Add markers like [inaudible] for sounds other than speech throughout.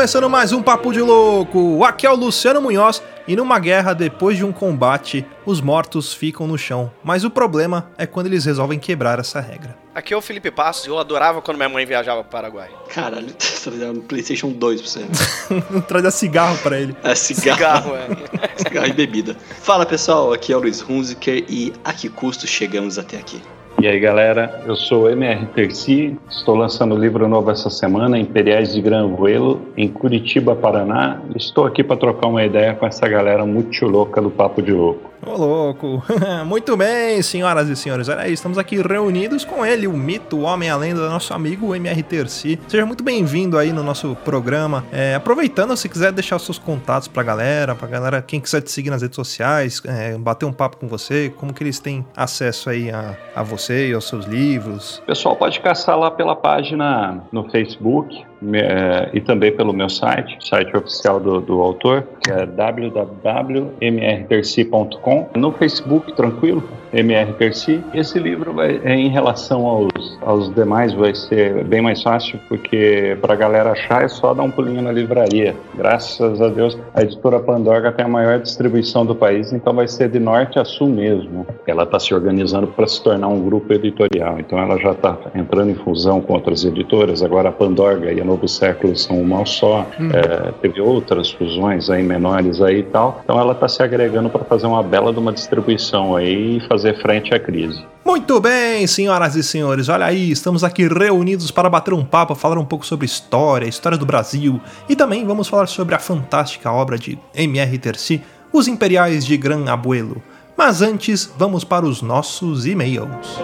começando mais um Papo de Louco! Aqui é o Luciano Munhoz e numa guerra, depois de um combate, os mortos ficam no chão. Mas o problema é quando eles resolvem quebrar essa regra. Aqui é o Felipe Passos eu adorava quando minha mãe viajava pro Paraguai. Caralho, [laughs] tá fazendo Playstation 2 pra você. [laughs] Traz cigarro pra ele. É, cigarro. Cigarro, é. [laughs] cigarro e bebida. Fala pessoal, aqui é o Luiz Hunziker e a que custo chegamos até aqui? E aí galera, eu sou MR Terci, estou lançando o livro novo essa semana, Imperiais de Granvuelo, em Curitiba, Paraná. Estou aqui para trocar uma ideia com essa galera muito louca do Papo de Louco. Ô louco! [laughs] Muito bem, senhoras e senhores. Olha aí, estamos aqui reunidos com ele, o mito, o homem a lenda, nosso amigo MR Terci. Seja muito bem-vindo aí no nosso programa. É, aproveitando, se quiser deixar seus contatos pra galera, pra galera, quem quiser te seguir nas redes sociais, é, bater um papo com você, como que eles têm acesso aí a, a você e aos seus livros? Pessoal pode caçar lá pela página no Facebook, e também pelo meu site, site oficial do, do autor, que é www.mrterci.com. No Facebook, tranquilo, MR. Esse livro vai, é, em relação aos, aos demais vai ser bem mais fácil, porque para a galera achar é só dar um pulinho na livraria. Graças a Deus, a editora Pandorga tem a maior distribuição do país, então vai ser de norte a sul mesmo. Ela está se organizando para se tornar um grupo editorial, então ela já está entrando em fusão com outras editoras. Agora a Pandorga e a Novo Século são uma só. Uhum. É, teve outras fusões aí menores aí e tal. Então ela está se agregando para fazer uma bela de uma distribuição aí e fazer fazer frente à crise. Muito bem, senhoras e senhores, olha aí, estamos aqui reunidos para bater um papo, falar um pouco sobre história, história do Brasil e também vamos falar sobre a fantástica obra de M.R. Terci, Os Imperiais de Gran Abuelo. Mas antes, vamos para os nossos e-mails.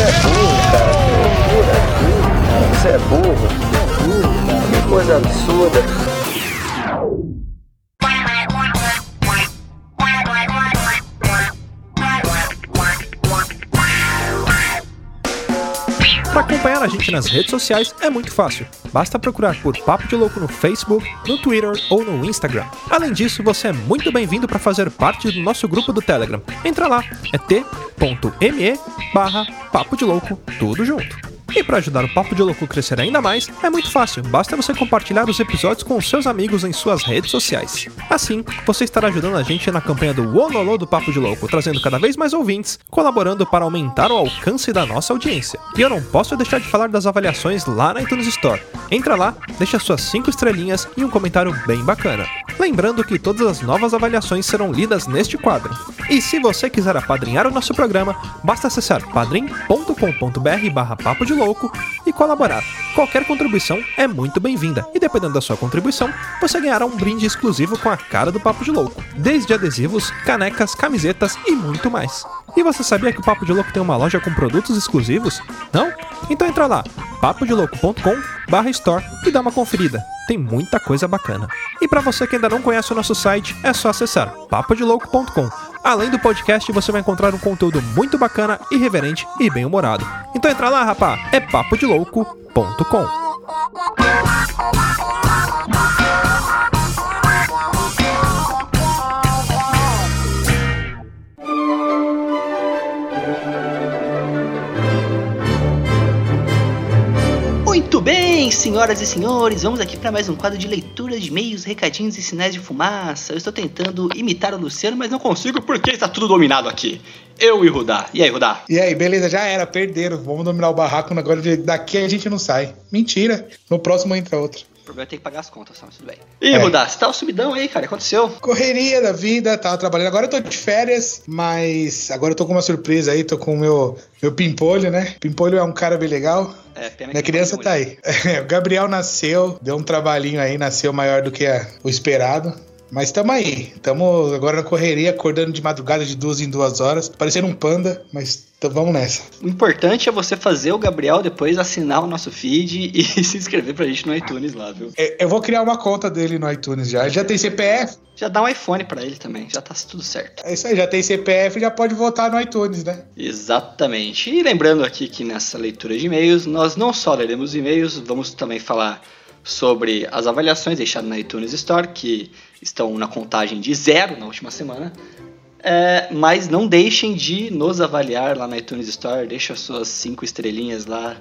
Você é burro, cara. Você é burro coisa absurda. Acompanhar a gente nas redes sociais é muito fácil. Basta procurar por Papo de Louco no Facebook, no Twitter ou no Instagram. Além disso, você é muito bem-vindo para fazer parte do nosso grupo do Telegram. Entra lá, é t.me barra Papo de Louco, tudo junto. E para ajudar o Papo de Louco crescer ainda mais, é muito fácil, basta você compartilhar os episódios com seus amigos em suas redes sociais. Assim, você estará ajudando a gente na campanha do Wololô do Papo de Louco, trazendo cada vez mais ouvintes, colaborando para aumentar o alcance da nossa audiência. E eu não posso deixar de falar das avaliações lá na iTunes Store. Entra lá, deixa suas 5 estrelinhas e um comentário bem bacana. Lembrando que todas as novas avaliações serão lidas neste quadro. E se você quiser apadrinhar o nosso programa, basta acessar padrim.com.br barra papo de louco e colaborar. Qualquer contribuição é muito bem-vinda e dependendo da sua contribuição, você ganhará um brinde exclusivo com a cara do Papo de Louco, desde adesivos, canecas, camisetas e muito mais. E você sabia que o Papo de Louco tem uma loja com produtos exclusivos? Não? Então entra lá, papodelouco.com/store e dá uma conferida. Tem muita coisa bacana. E para você que ainda não conhece o nosso site, é só acessar papodelouco.com. Além do podcast, você vai encontrar um conteúdo muito bacana, irreverente e bem-humorado. Então entra lá, rapá, é papodelouco.com. senhoras e senhores, vamos aqui para mais um quadro de leitura de e-mails, recadinhos e sinais de fumaça. Eu estou tentando imitar o Luciano, mas não consigo porque está tudo dominado aqui. Eu e Rudá. E aí, Rudá? E aí, beleza, já era, perderam. Vamos dominar o barraco, agora daqui a gente não sai. Mentira, no próximo entra outro problema é ter que pagar as contas, mas tudo bem. E, é. Rudá, você tá sumidão aí, cara? O que aconteceu? Correria da vida, tava trabalhando. Agora eu tô de férias, mas agora eu tô com uma surpresa aí, tô com o meu, meu Pimpolho, né? Pimpolho é um cara bem legal. É, pena Minha criança tá aí. É, [laughs] o Gabriel nasceu, deu um trabalhinho aí, nasceu maior do que a, o esperado. Mas estamos aí. Estamos agora na correria, acordando de madrugada de duas em duas horas, parecendo um panda, mas vamos nessa. O importante é você fazer o Gabriel depois assinar o nosso feed [laughs] e se inscrever pra gente no iTunes lá, viu? É, eu vou criar uma conta dele no iTunes já. Já tem CPF. Já dá um iPhone para ele também, já tá tudo certo. É isso aí, já tem CPF, já pode votar no iTunes, né? Exatamente. E lembrando aqui que nessa leitura de e-mails, nós não só leremos e-mails, vamos também falar sobre as avaliações deixadas na iTunes Store, que estão na contagem de zero na última semana. É, mas não deixem de nos avaliar lá na iTunes Store, deixa suas cinco estrelinhas lá.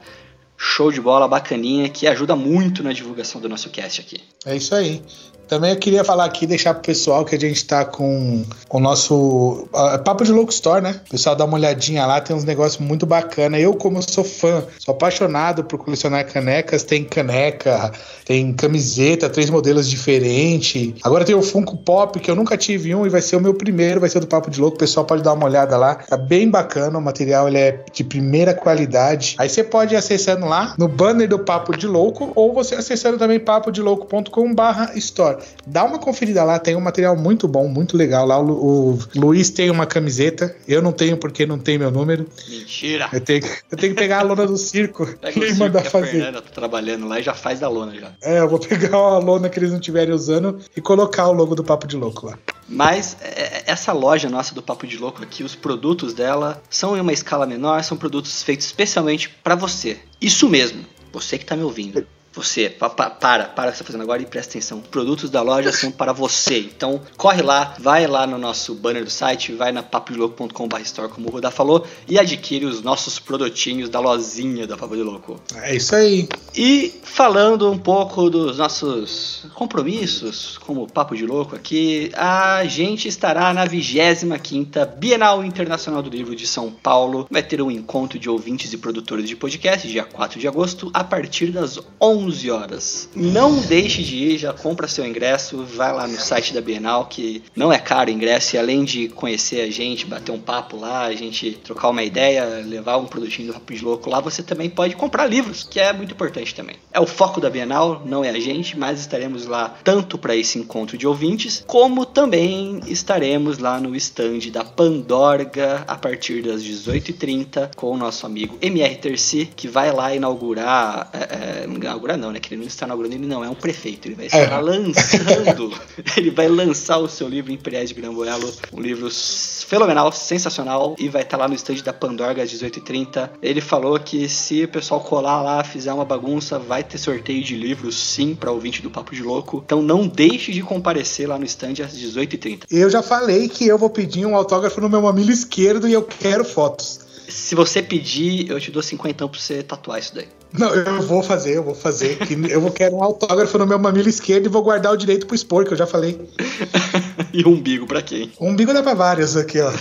Show de bola, bacaninha, que ajuda muito na divulgação do nosso cast aqui. É isso aí. Também eu queria falar aqui, deixar pro pessoal que a gente tá com, o nosso uh, Papo de Louco Store, né? O pessoal dá uma olhadinha lá, tem uns negócios muito bacana. Eu, como sou fã, sou apaixonado por colecionar canecas, tem caneca, tem camiseta, três modelos diferentes. Agora tem o Funko Pop, que eu nunca tive um e vai ser o meu primeiro, vai ser do Papo de Louco. O pessoal pode dar uma olhada lá. Tá bem bacana, o material ele é de primeira qualidade. Aí você pode ir acessando lá no banner do Papo de Louco ou você acessando também papodelouco.com/store. Dá uma conferida lá, tem um material muito bom, muito legal. Lá o, o Luiz tem uma camiseta, eu não tenho porque não tem meu número. Mentira! Eu tenho, eu tenho que pegar a lona do circo Pega [laughs] e mandar fazer. A Fernanda tá trabalhando lá e já faz da lona já. É, eu vou pegar a lona que eles não estiverem usando e colocar o logo do Papo de Louco lá. Mas é, é, essa loja nossa do Papo de Louco aqui, os produtos dela são em uma escala menor, são produtos feitos especialmente para você. Isso mesmo, você que tá me ouvindo. Você, pa, pa, para, para o que você está fazendo agora e presta atenção. Produtos da loja são para você. Então, corre lá, vai lá no nosso banner do site, vai na papodilouco.com.br store, como o Rudá falou, e adquire os nossos produtinhos da lozinha da Papo de Louco. É isso aí. E falando um pouco dos nossos compromissos, como Papo de Louco aqui, a gente estará na 25ª Bienal Internacional do Livro de São Paulo. Vai ter um encontro de ouvintes e produtores de podcast, dia 4 de agosto, a partir das 11 11 horas. Não deixe de ir, já compra seu ingresso, vai lá no site da Bienal, que não é caro o ingresso, e além de conhecer a gente, bater um papo lá, a gente trocar uma ideia, levar um produtinho do Rápido Louco lá, você também pode comprar livros, que é muito importante também. É o foco da Bienal, não é a gente, mas estaremos lá tanto para esse encontro de ouvintes, como também estaremos lá no stand da Pandorga a partir das 18h30 com o nosso amigo MR Terci, que vai lá inaugurar, é, é, inaugurar inaugurar não, né? Que ele não está inaugurando, ele não é um prefeito. Ele vai estar é. lançando, [laughs] ele vai lançar o seu livro Imperiais de Gramboelo, um livro fenomenal, sensacional, e vai estar lá no estande da Pandorga às 18h30. Ele falou que se o pessoal colar lá, fizer uma bagunça, vai ter sorteio de livros sim para ouvinte do Papo de Louco. Então não deixe de comparecer lá no estande às 18h30. Eu já falei que eu vou pedir um autógrafo no meu mamilo esquerdo e eu quero fotos. Se você pedir, eu te dou 50 pra você tatuar isso daí. Não, eu vou fazer, eu vou fazer. eu vou querer um autógrafo no meu mamilo esquerdo e vou guardar o direito pro expor, que eu já falei. [laughs] [laughs] e o umbigo pra quem? O umbigo dá pra vários aqui, ó.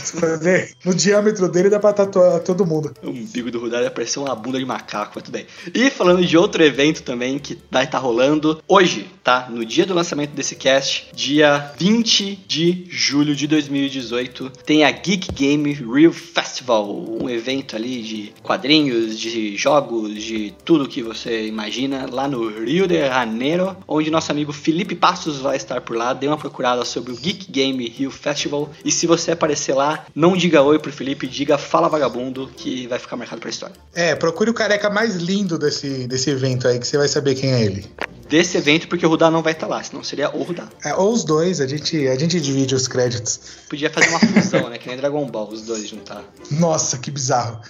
no diâmetro dele dá pra tatuar todo mundo. O umbigo do Rudar parecer uma bunda de macaco, mas tudo bem. E falando de outro evento também que vai estar tá rolando hoje, tá? No dia do lançamento desse cast, dia 20 de julho de 2018, tem a Geek Game Real Festival, um evento ali de quadrinhos, de jogos, de tudo que você imagina, lá no Rio de Janeiro, onde nosso amigo Felipe Passos vai estar por lá. Dê uma procurada sobre o Geek Game Rio Festival. E se você aparecer lá, não diga oi pro Felipe, diga fala vagabundo, que vai ficar marcado pra história. É, procure o careca mais lindo desse, desse evento aí, que você vai saber quem é ele desse evento, porque o Rudá não vai estar lá, senão seria o Rudá. É, ou os dois, a gente, a gente divide os créditos. Podia fazer uma fusão, né? Que nem Dragon Ball, os dois juntar. Nossa, que bizarro.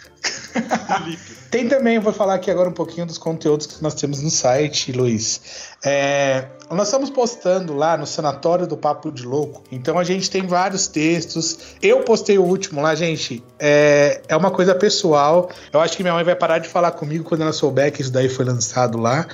Tem também, vou falar aqui agora um pouquinho dos conteúdos que nós temos no site, Luiz. É, nós estamos postando lá no Sanatório do Papo de Louco, então a gente tem vários textos. Eu postei o último lá, gente. É, é uma coisa pessoal. Eu acho que minha mãe vai parar de falar comigo quando ela souber que isso daí foi lançado lá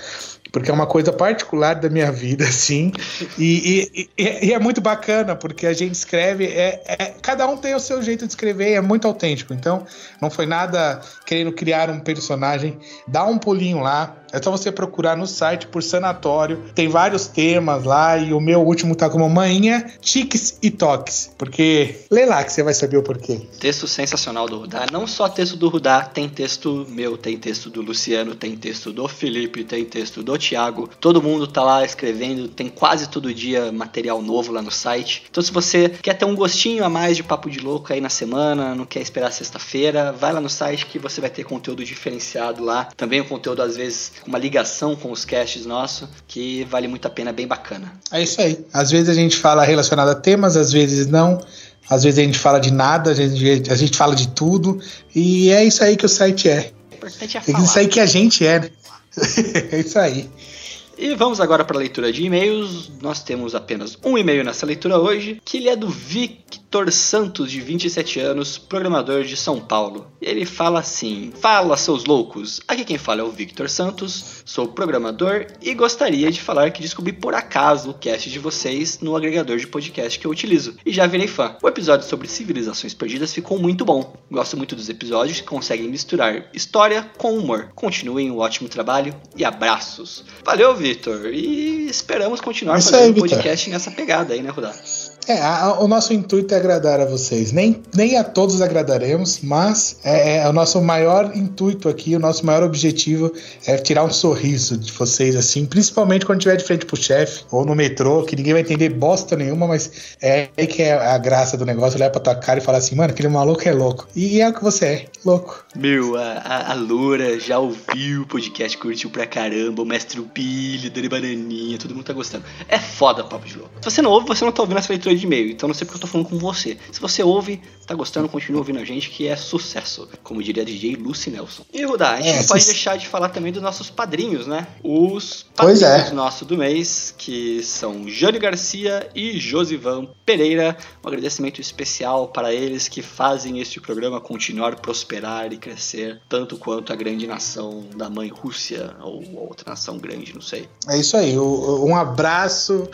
porque é uma coisa particular da minha vida, [laughs] assim, e, e, e, é muito bacana, porque a gente escreve, é, é, cada um tem o seu jeito de escrever, é muito autêntico, então não foi nada querendo criar um personagem, dá um pulinho lá, é só você procurar no site por sanatório. Tem vários temas lá e o meu último tá como manhinha, tiques e toques. Porque lê lá que você vai saber o porquê. Texto sensacional do Rudá. Não só texto do Rudá, tem texto meu, tem texto do Luciano, tem texto do Felipe, tem texto do Thiago. Todo mundo tá lá escrevendo, tem quase todo dia material novo lá no site. Então se você quer ter um gostinho a mais de papo de louco aí na semana, não quer esperar sexta-feira, vai lá no site que você vai ter conteúdo diferenciado lá. Também o conteúdo às vezes uma ligação com os casts nossos que vale muito a pena, bem bacana. É isso aí. Às vezes a gente fala relacionado a temas, às vezes não. Às vezes a gente fala de nada, a gente, a gente fala de tudo. E é isso aí que o site é. O importante é falar. É isso aí que a gente é, né? [laughs] é isso aí. E vamos agora para a leitura de e-mails. Nós temos apenas um e-mail nessa leitura hoje, que ele é do Victor Santos, de 27 anos, programador de São Paulo. Ele fala assim: Fala, seus loucos! Aqui quem fala é o Victor Santos, sou programador e gostaria de falar que descobri por acaso o cast de vocês no agregador de podcast que eu utilizo e já virei fã. O episódio sobre civilizações perdidas ficou muito bom. Gosto muito dos episódios que conseguem misturar história com humor. Continuem um ótimo trabalho e abraços. Valeu, Vitor. E esperamos continuar Isso fazendo aí, podcast nessa pegada aí, né, Rudá? É, a- o nosso intuito é agradar a vocês. Nem, nem a todos agradaremos, mas é, é o nosso maior intuito aqui, o nosso maior objetivo é tirar um sorriso de vocês, assim, principalmente quando estiver de frente pro chefe ou no metrô, que ninguém vai entender bosta nenhuma, mas é aí que é a graça do negócio, olhar pra tua cara e falar assim, mano, aquele maluco é louco. E é o que você é, louco. Meu, a, a, a Loura já ouviu o podcast, curtiu pra caramba, o Mestre Billy, Dani Bananinha, todo mundo tá gostando. É foda Papo de Louco. Se você não ouve, você não tá ouvindo essa leitura de e-mail, então não sei porque eu tô falando com você. Se você ouve, tá gostando, continua ouvindo a gente, que é sucesso, como diria DJ Lucy Nelson. E Rudá, a gente É, não pode deixar de falar também dos nossos padrinhos, né? Os Pois padrinhos é. nosso do mês, que são Jânio Garcia e Josivan Pereira. Um agradecimento especial para eles que fazem este programa continuar prosperar e crescer, tanto quanto a grande nação da mãe Rússia, ou outra nação grande, não sei. É isso aí, um abraço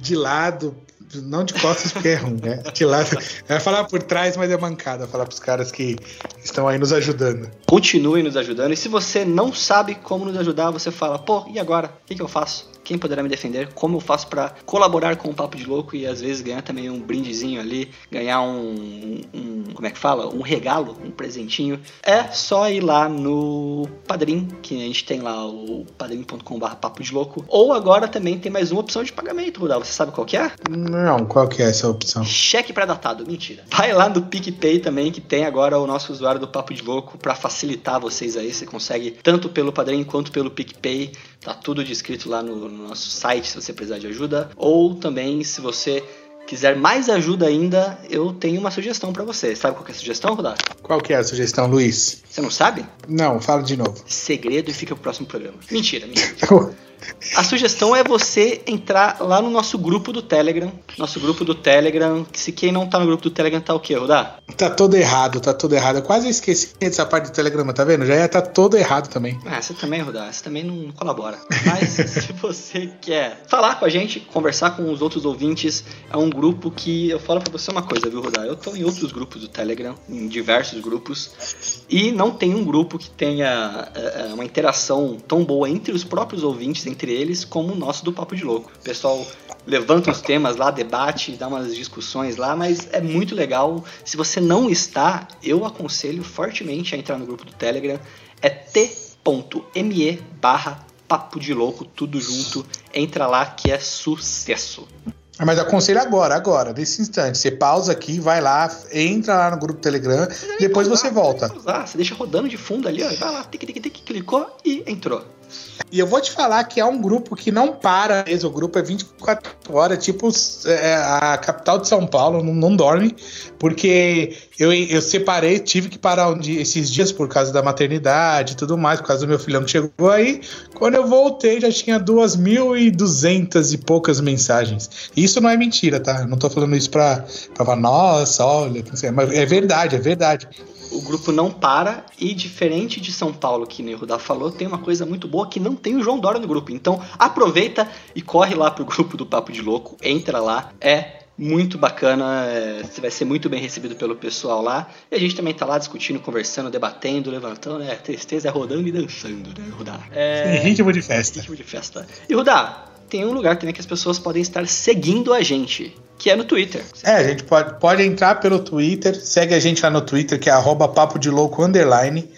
de lado, não de costas porque é ruim, né? De lado. É falar por trás, mas é mancada falar pros caras que estão aí nos ajudando. Continuem nos ajudando. E se você não sabe como nos ajudar, você fala, pô, e agora? O que, que eu faço? Quem poderá me defender? Como eu faço para colaborar com o Papo de Louco e às vezes ganhar também um brindezinho ali, ganhar um, um- como é que fala? Um regalo, um presentinho. É só ir lá no Padrim, que a gente tem lá o padrim.com.br Papo de Louco. Ou agora também tem mais uma opção de pagamento, Rudal. Você sabe qual que é? Não, qual que é essa opção? Cheque pré-datado, mentira. Vai lá no PicPay também, que tem agora o nosso usuário do Papo de Louco pra facilitar vocês aí. Você consegue tanto pelo Padrim quanto pelo PicPay. Tá tudo descrito lá no, no nosso site se você precisar de ajuda. Ou também, se você quiser mais ajuda ainda, eu tenho uma sugestão pra você. Sabe qual que é a sugestão, Rodar? Qual que é a sugestão, Luiz? Você não sabe? Não, fala de novo. Segredo e fica pro próximo programa. Mentira, mentira. [laughs] A sugestão é você entrar lá no nosso grupo do Telegram. Nosso grupo do Telegram. que Se quem não tá no grupo do Telegram tá o quê, Rodar? Tá todo errado, tá todo errado. Eu quase esqueci dessa parte do Telegrama, tá vendo? Já ia tá todo errado também. Ah, você também, Rodar, você também não colabora. Mas [laughs] se você quer falar com a gente, conversar com os outros ouvintes, é um grupo que eu falo pra você uma coisa, viu, Rodar? Eu tô em outros grupos do Telegram, em diversos grupos, e não tem um grupo que tenha é, é, uma interação tão boa entre os próprios ouvintes, entre eles, como o nosso do Papo de Louco. O pessoal levanta os temas lá, debate, dá umas discussões lá, mas é muito legal. Se você não está, eu aconselho fortemente a entrar no grupo do Telegram. É t.me barra papo de louco, tudo junto. Entra lá que é sucesso. Ah, Mas aconselho agora, agora, nesse instante. Você pausa aqui, vai lá, entra lá no grupo Telegram, depois você volta. Você deixa rodando de fundo ali, ó, vai lá, tic, tic, tic, clicou e entrou. E eu vou te falar que é um grupo que não para mesmo. O grupo é 24 horas, tipo é, a capital de São Paulo, não, não dorme. Porque eu, eu separei, tive que parar um dia- esses dias por causa da maternidade e tudo mais, por causa do meu filhão que chegou aí. Quando eu voltei, já tinha 2.200 e poucas mensagens. Isso não é mentira, tá? Eu não tô falando isso pra, pra falar, nossa, olha, mas é verdade, é verdade. O grupo não para e, diferente de São Paulo, que nem o Rudá falou, tem uma coisa muito boa que não tem o João Dória no grupo. Então, aproveita e corre lá pro grupo do Papo de Louco, entra lá, é muito bacana, é, você vai ser muito bem recebido pelo pessoal lá. E a gente também tá lá discutindo, conversando, debatendo, levantando, né? Tristeza é rodando e dançando, né, Rudá? É... Em ritmo de festa. Ritmo de festa. E Rudá, tem um lugar também que as pessoas podem estar seguindo a gente, que é no Twitter. É, a gente pode, pode entrar pelo Twitter, segue a gente lá no Twitter, que é arroba papo de louco underline.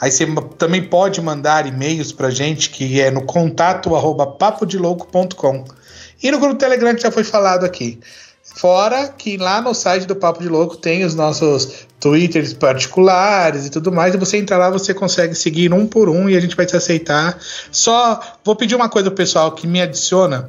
Aí você também pode mandar e-mails pra gente, que é no contato arroba papodelouco.com. E no grupo Telegram que já foi falado aqui. Fora que lá no site do Papo de Louco tem os nossos Twitters particulares e tudo mais. E você entra lá, você consegue seguir um por um e a gente vai te aceitar. Só vou pedir uma coisa pro pessoal que me adiciona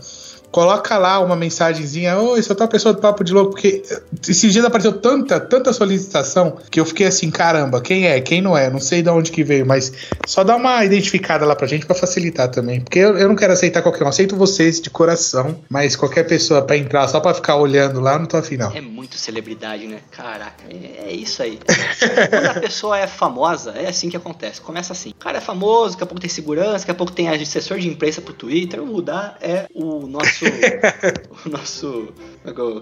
coloca lá uma mensagenzinha, oi, sou tal pessoa do Papo de Louco, porque esses dias apareceu tanta, tanta solicitação que eu fiquei assim, caramba, quem é, quem não é, não sei de onde que veio, mas só dá uma identificada lá pra gente pra facilitar também, porque eu, eu não quero aceitar qualquer um, aceito vocês de coração, mas qualquer pessoa pra entrar só pra ficar olhando lá, não tô afim não. É muito celebridade, né? Caraca, é, é isso aí. Quando a pessoa é famosa, é assim que acontece, começa assim, o cara é famoso, daqui a pouco tem segurança, daqui a pouco tem assessor de imprensa pro Twitter, o Rudá é o nosso o nosso.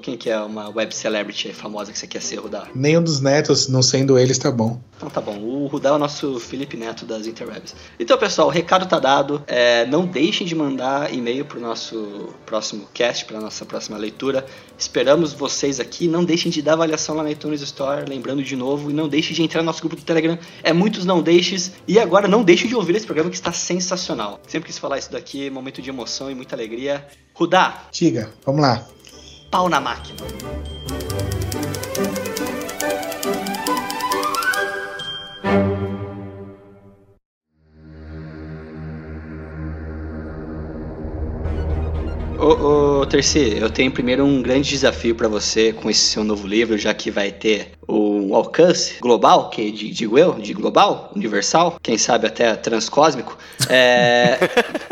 Quem que é uma web celebrity famosa que você quer ser, Rudá? Nenhum dos netos, não sendo eles, tá bom. Então tá bom. O Rudá é o nosso Felipe Neto das interwebs. Então, pessoal, o recado tá dado. É, não deixem de mandar e-mail pro nosso próximo cast, pra nossa próxima leitura. Esperamos vocês aqui. Não deixem de dar avaliação lá na iTunes Store. Lembrando de novo, e não deixem de entrar no nosso grupo do Telegram. É muitos não deixes. E agora não deixem de ouvir esse programa que está sensacional. Sempre quis falar isso daqui, momento de emoção e muita alegria. Rudá. Diga, vamos lá. Pau na máquina. Ô, ô Terci, eu tenho primeiro um grande desafio para você com esse seu novo livro, já que vai ter um alcance global, que digo eu, de global, universal, quem sabe até transcósmico. É...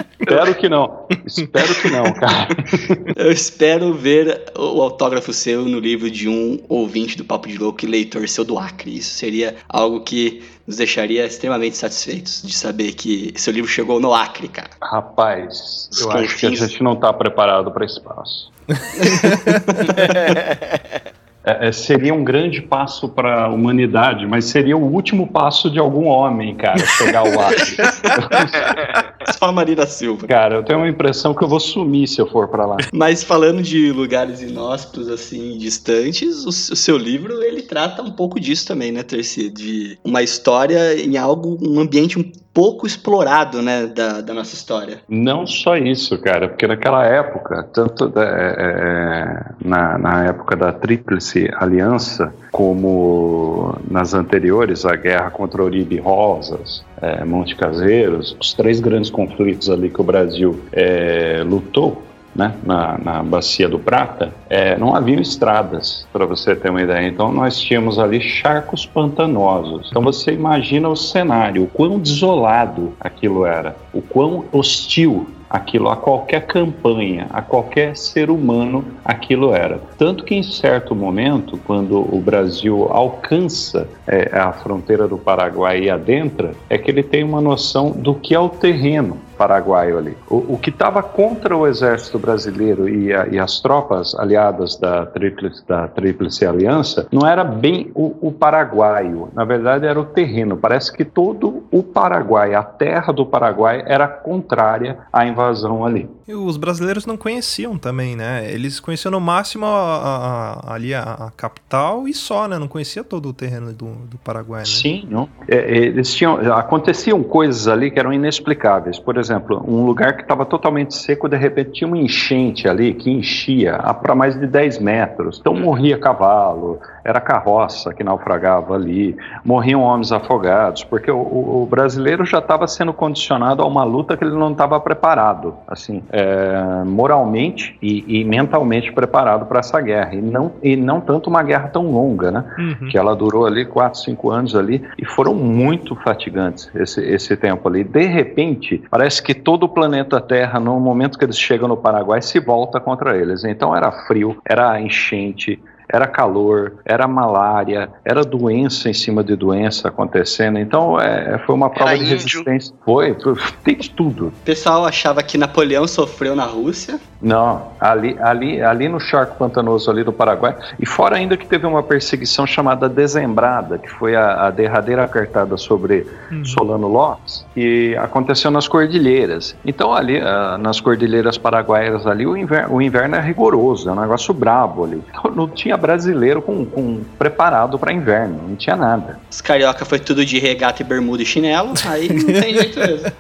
[laughs] espero que não. Espero que não, cara. [laughs] eu espero ver o autógrafo seu no livro de um ouvinte do Papo de Louco e leitor seu do Acre. Isso seria algo que nos deixaria extremamente satisfeitos de saber que seu livro chegou no Acre, cara. Rapaz, eu acho que a gente não está preparado para espaço. [laughs] É, é, seria um grande passo para a humanidade, mas seria o último passo de algum homem, cara, chegar ao Acre. [laughs] Só a Marina Silva. Cara, eu tenho uma impressão que eu vou sumir se eu for para lá. Mas falando de lugares inóspitos, assim, distantes, o, seu livro, ele trata um pouco disso também, né, Terci? De uma história em algo, um ambiente um pouco explorado, né, da, da nossa história. Não só isso, cara, porque naquela época, tanto é, é, na, na época da Tríplice Aliança, como nas anteriores, a guerra contra Oribe Rosas, é, Monte Caseiros, os três grandes conflitos ali que o Brasil é, lutou, né, na, na bacia do Prata, é, não haviam estradas, para você ter uma ideia. Então nós tínhamos ali charcos pantanosos. Então você imagina o cenário, o quão desolado aquilo era, o quão hostil aquilo a qualquer campanha, a qualquer ser humano, aquilo era. Tanto que em certo momento, quando o Brasil alcança é, a fronteira do Paraguai e adentra, é que ele tem uma noção do que é o terreno paraguaio ali. O, o que estava contra o exército brasileiro e, a, e, as tropas aliadas da Tríplice, da Tríplice Aliança não era bem o, o, paraguaio, na verdade era o terreno. Parece que todo o Paraguai, a terra do Paraguai, era contrária à invasão ali. E os brasileiros não conheciam também, né? Eles conheciam no máximo a, a, ali a, capital e só, né? Não conhecia todo o terreno do, do Paraguai, né? Sim, não. É, eles tinham, aconteciam coisas ali que eram inexplicáveis. Por exemplo, exemplo, um lugar que estava totalmente seco, de repente tinha uma enchente ali que enchia para mais de 10 metros. Então morria cavalo, era carroça que naufragava ali, morriam homens afogados, porque o, o brasileiro já estava sendo condicionado a uma luta que ele não estava preparado, assim, é, moralmente e, e, mentalmente preparado para essa guerra. E não, e não tanto uma guerra tão longa, né? Uhum. Que ela durou ali 4, 5 anos ali e foram muito fatigantes esse, esse tempo ali. De repente, parece parece que todo o planeta Terra, no momento que eles chegam no Paraguai, se volta contra eles. Então era frio, era enchente, era calor, era malária, era doença em cima de doença acontecendo. Então é, foi uma prova era de índio. resistência. Foi, tem de tudo. O pessoal achava que Napoleão sofreu na Rússia. Não, ali, ali, ali no charco pantanoso ali do Paraguai. E fora ainda que teve uma perseguição chamada Dezembrada, que foi a, a derradeira cartada sobre uhum. Solano Lopes, que aconteceu nas cordilheiras. Então ali, uh, nas cordilheiras paraguaias ali, o inverno, o inverno é rigoroso, é um negócio brabo ali. Então, não tinha tinha brasileiro com, com preparado para inverno, não tinha nada. Os carioca foi tudo de regata e bermuda e chinelo, aí não tem [laughs] jeito mesmo.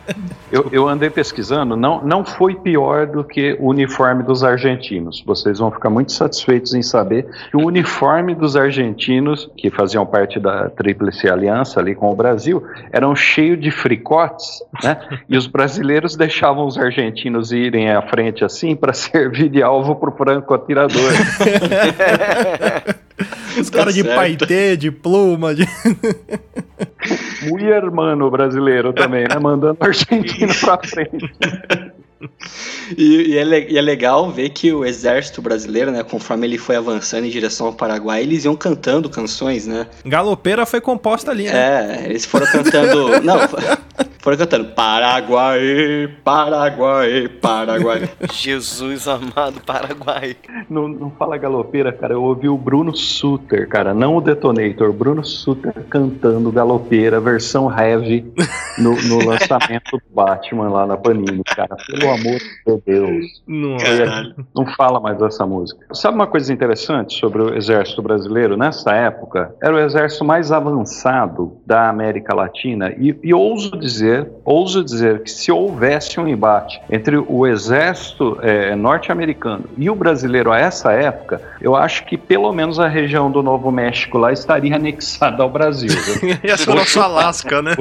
Eu, eu andei pesquisando, não, não foi pior do que o uniforme dos argentinos. Vocês vão ficar muito satisfeitos em saber que o uniforme dos argentinos, que faziam parte da Tríplice Aliança ali com o Brasil, eram cheios de fricotes, né? [laughs] E os brasileiros deixavam os argentinos irem à frente assim para [laughs] servir de alvo para o franco atirador. [laughs] Os caras de paetê, de pluma, de. Muito hermano brasileiro também, né? Mandando o [laughs] argentino pra frente. E, e, é, e, é, legal ver que o exército brasileiro, né, conforme ele foi avançando em direção ao Paraguai, eles iam cantando canções, né? Galopeira foi composta ali, né? É, eles foram cantando. não, [laughs] foram cantando Paraguai, Paraguai, Paraguai. [laughs] Jesus amado Paraguai. Não, não fala galopeira, cara. Eu ouvi o Bruno Suter, cara, não o Detonator. Bruno Suter cantando galopeira, versão heavy, no, no [laughs] lançamento do Batman lá na Panini, cara. Pelo amor de Deus. Não, não fala mais dessa música. Sabe uma coisa interessante sobre o exército brasileiro? Nessa época, era o exército mais avançado da América Latina e, e ouso dizer dizer, ouso dizer que se houvesse um embate entre o exército é, norte-americano e o brasileiro a essa época, eu acho que pelo menos a região do Novo México lá estaria [laughs] anexada ao Brasil. [laughs] Ia ser nosso Alasca, né?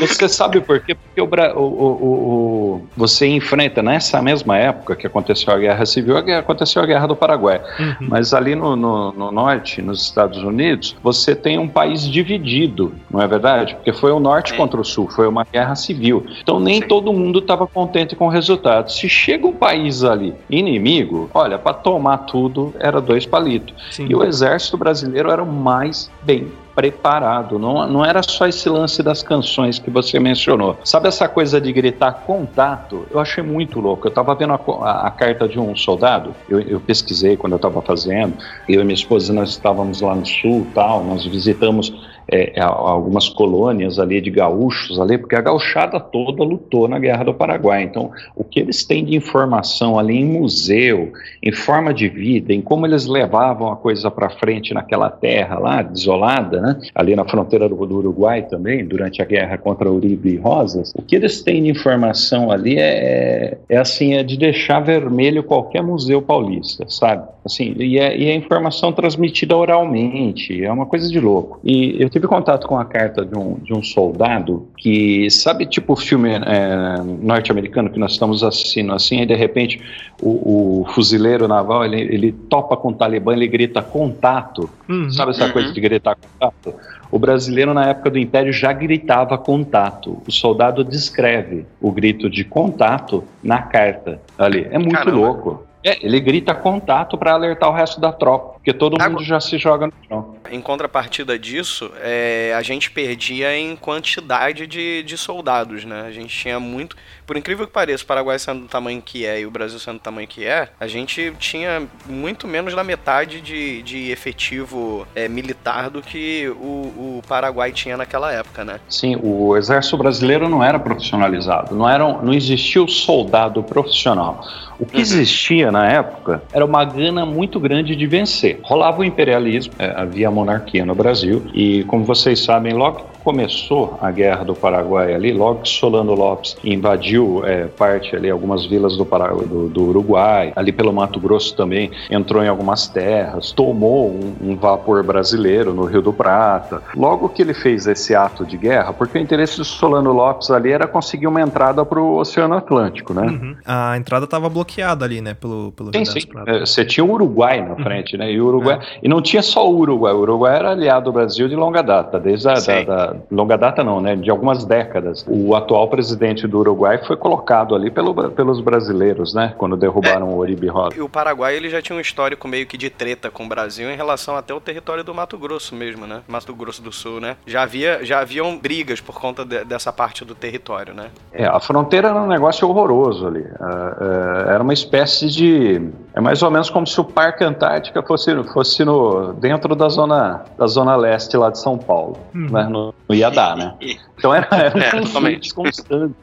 Você sabe por quê? Porque o, o, o, o, você enfrenta nessa mesma época que aconteceu a Guerra Civil, aconteceu a Guerra do Paraguai. Uhum. Mas ali no, no, no norte, nos Estados Unidos, você tem um país dividido, não é verdade? Porque foi o norte é. contra o sul, foi uma guerra civil. Então nem todo mundo estava contente com o resultado. Se chega um país ali inimigo, olha, para tomar tudo era dois palitos. Sim. E o exército brasileiro era o mais bem preparado. Não, não era só esse lance das canções que você mencionou. Sabe essa coisa de gritar contato? Eu achei muito louco. Eu estava vendo a, a, a, carta de um soldado, eu, eu pesquisei quando eu estava fazendo, eu e minha esposa nós estávamos lá no sul tal, nós visitamos é, algumas colônias ali de gaúchos ali, porque a gauchada toda lutou na Guerra do Paraguai. Então, o que eles têm de informação ali em museu, em forma de vida, em como eles levavam a coisa para frente naquela terra lá, desolada, né? ali na fronteira do, do, Uruguai também, durante a guerra contra Uribe e Rosas, o que eles têm de informação ali é, é assim, é de deixar vermelho qualquer museu paulista, sabe? Assim, e é, e é informação transmitida oralmente, é uma coisa de louco. E eu tive contato com a carta de um, de um soldado que, sabe, tipo o filme é, norte-americano que nós estamos assistindo assim, e de repente o, o fuzileiro naval ele, ele, topa com o Talibã, ele grita contato, uhum. sabe essa coisa de gritar contato? O brasileiro, na época do Império, já gritava contato. O soldado descreve o grito de contato na carta ali. É muito Caramba. louco. É, ele grita contato para alertar o resto da tropa, porque todo Agora, mundo já se joga no chão. Em contrapartida disso, é, a gente perdia em quantidade de, de soldados, né? A gente tinha muito. Por incrível que pareça, o Paraguai sendo do tamanho que é e o Brasil sendo do tamanho que é, a gente tinha muito menos da metade de, de efetivo é, militar do que o, o Paraguai tinha naquela época, né? Sim, o exército brasileiro não era profissionalizado, não, era, não existia o soldado profissional. O que uhum. existia na época era uma gana muito grande de vencer. Rolava o imperialismo, é, havia a monarquia no Brasil, e como vocês sabem, logo começou a guerra do Paraguai ali, logo que Solano Lopes invadiu é, parte ali, algumas vilas do, Paraguai, do, do, Uruguai, ali pelo Mato Grosso também, entrou em algumas terras, tomou um, um, vapor brasileiro no Rio do Prata. Logo que ele fez esse ato de guerra, porque o interesse do Solano Lopes ali era conseguir uma entrada para o Oceano Atlântico, né? Uhum. A entrada estava bloqueada ali, né, pelo, pelo sim, sim. É, você tinha o Uruguai na uhum. frente, uhum. né? E o Uruguai é. e não tinha só o Uruguai, o Uruguai era aliado do Brasil de longa data, desde a da, da, longa data não, né, de algumas décadas. O atual presidente do Uruguai foi colocado ali pelo, pelos brasileiros, né, quando derrubaram é, o Oribe Rosa. E o Paraguai ele já tinha um histórico meio que de treta com o Brasil em relação até o território do Mato Grosso mesmo, né, Mato Grosso do Sul, né. Já havia já haviam brigas por conta de, dessa parte do território, né. É, a fronteira era um negócio horroroso ali. Uh, uh, era uma espécie de é mais ou menos como se o Parque Antártica fosse fosse no dentro da zona da zona leste lá de São Paulo, uhum. né? não, não ia dar, né? [laughs] Então era, era um é, conflito constante.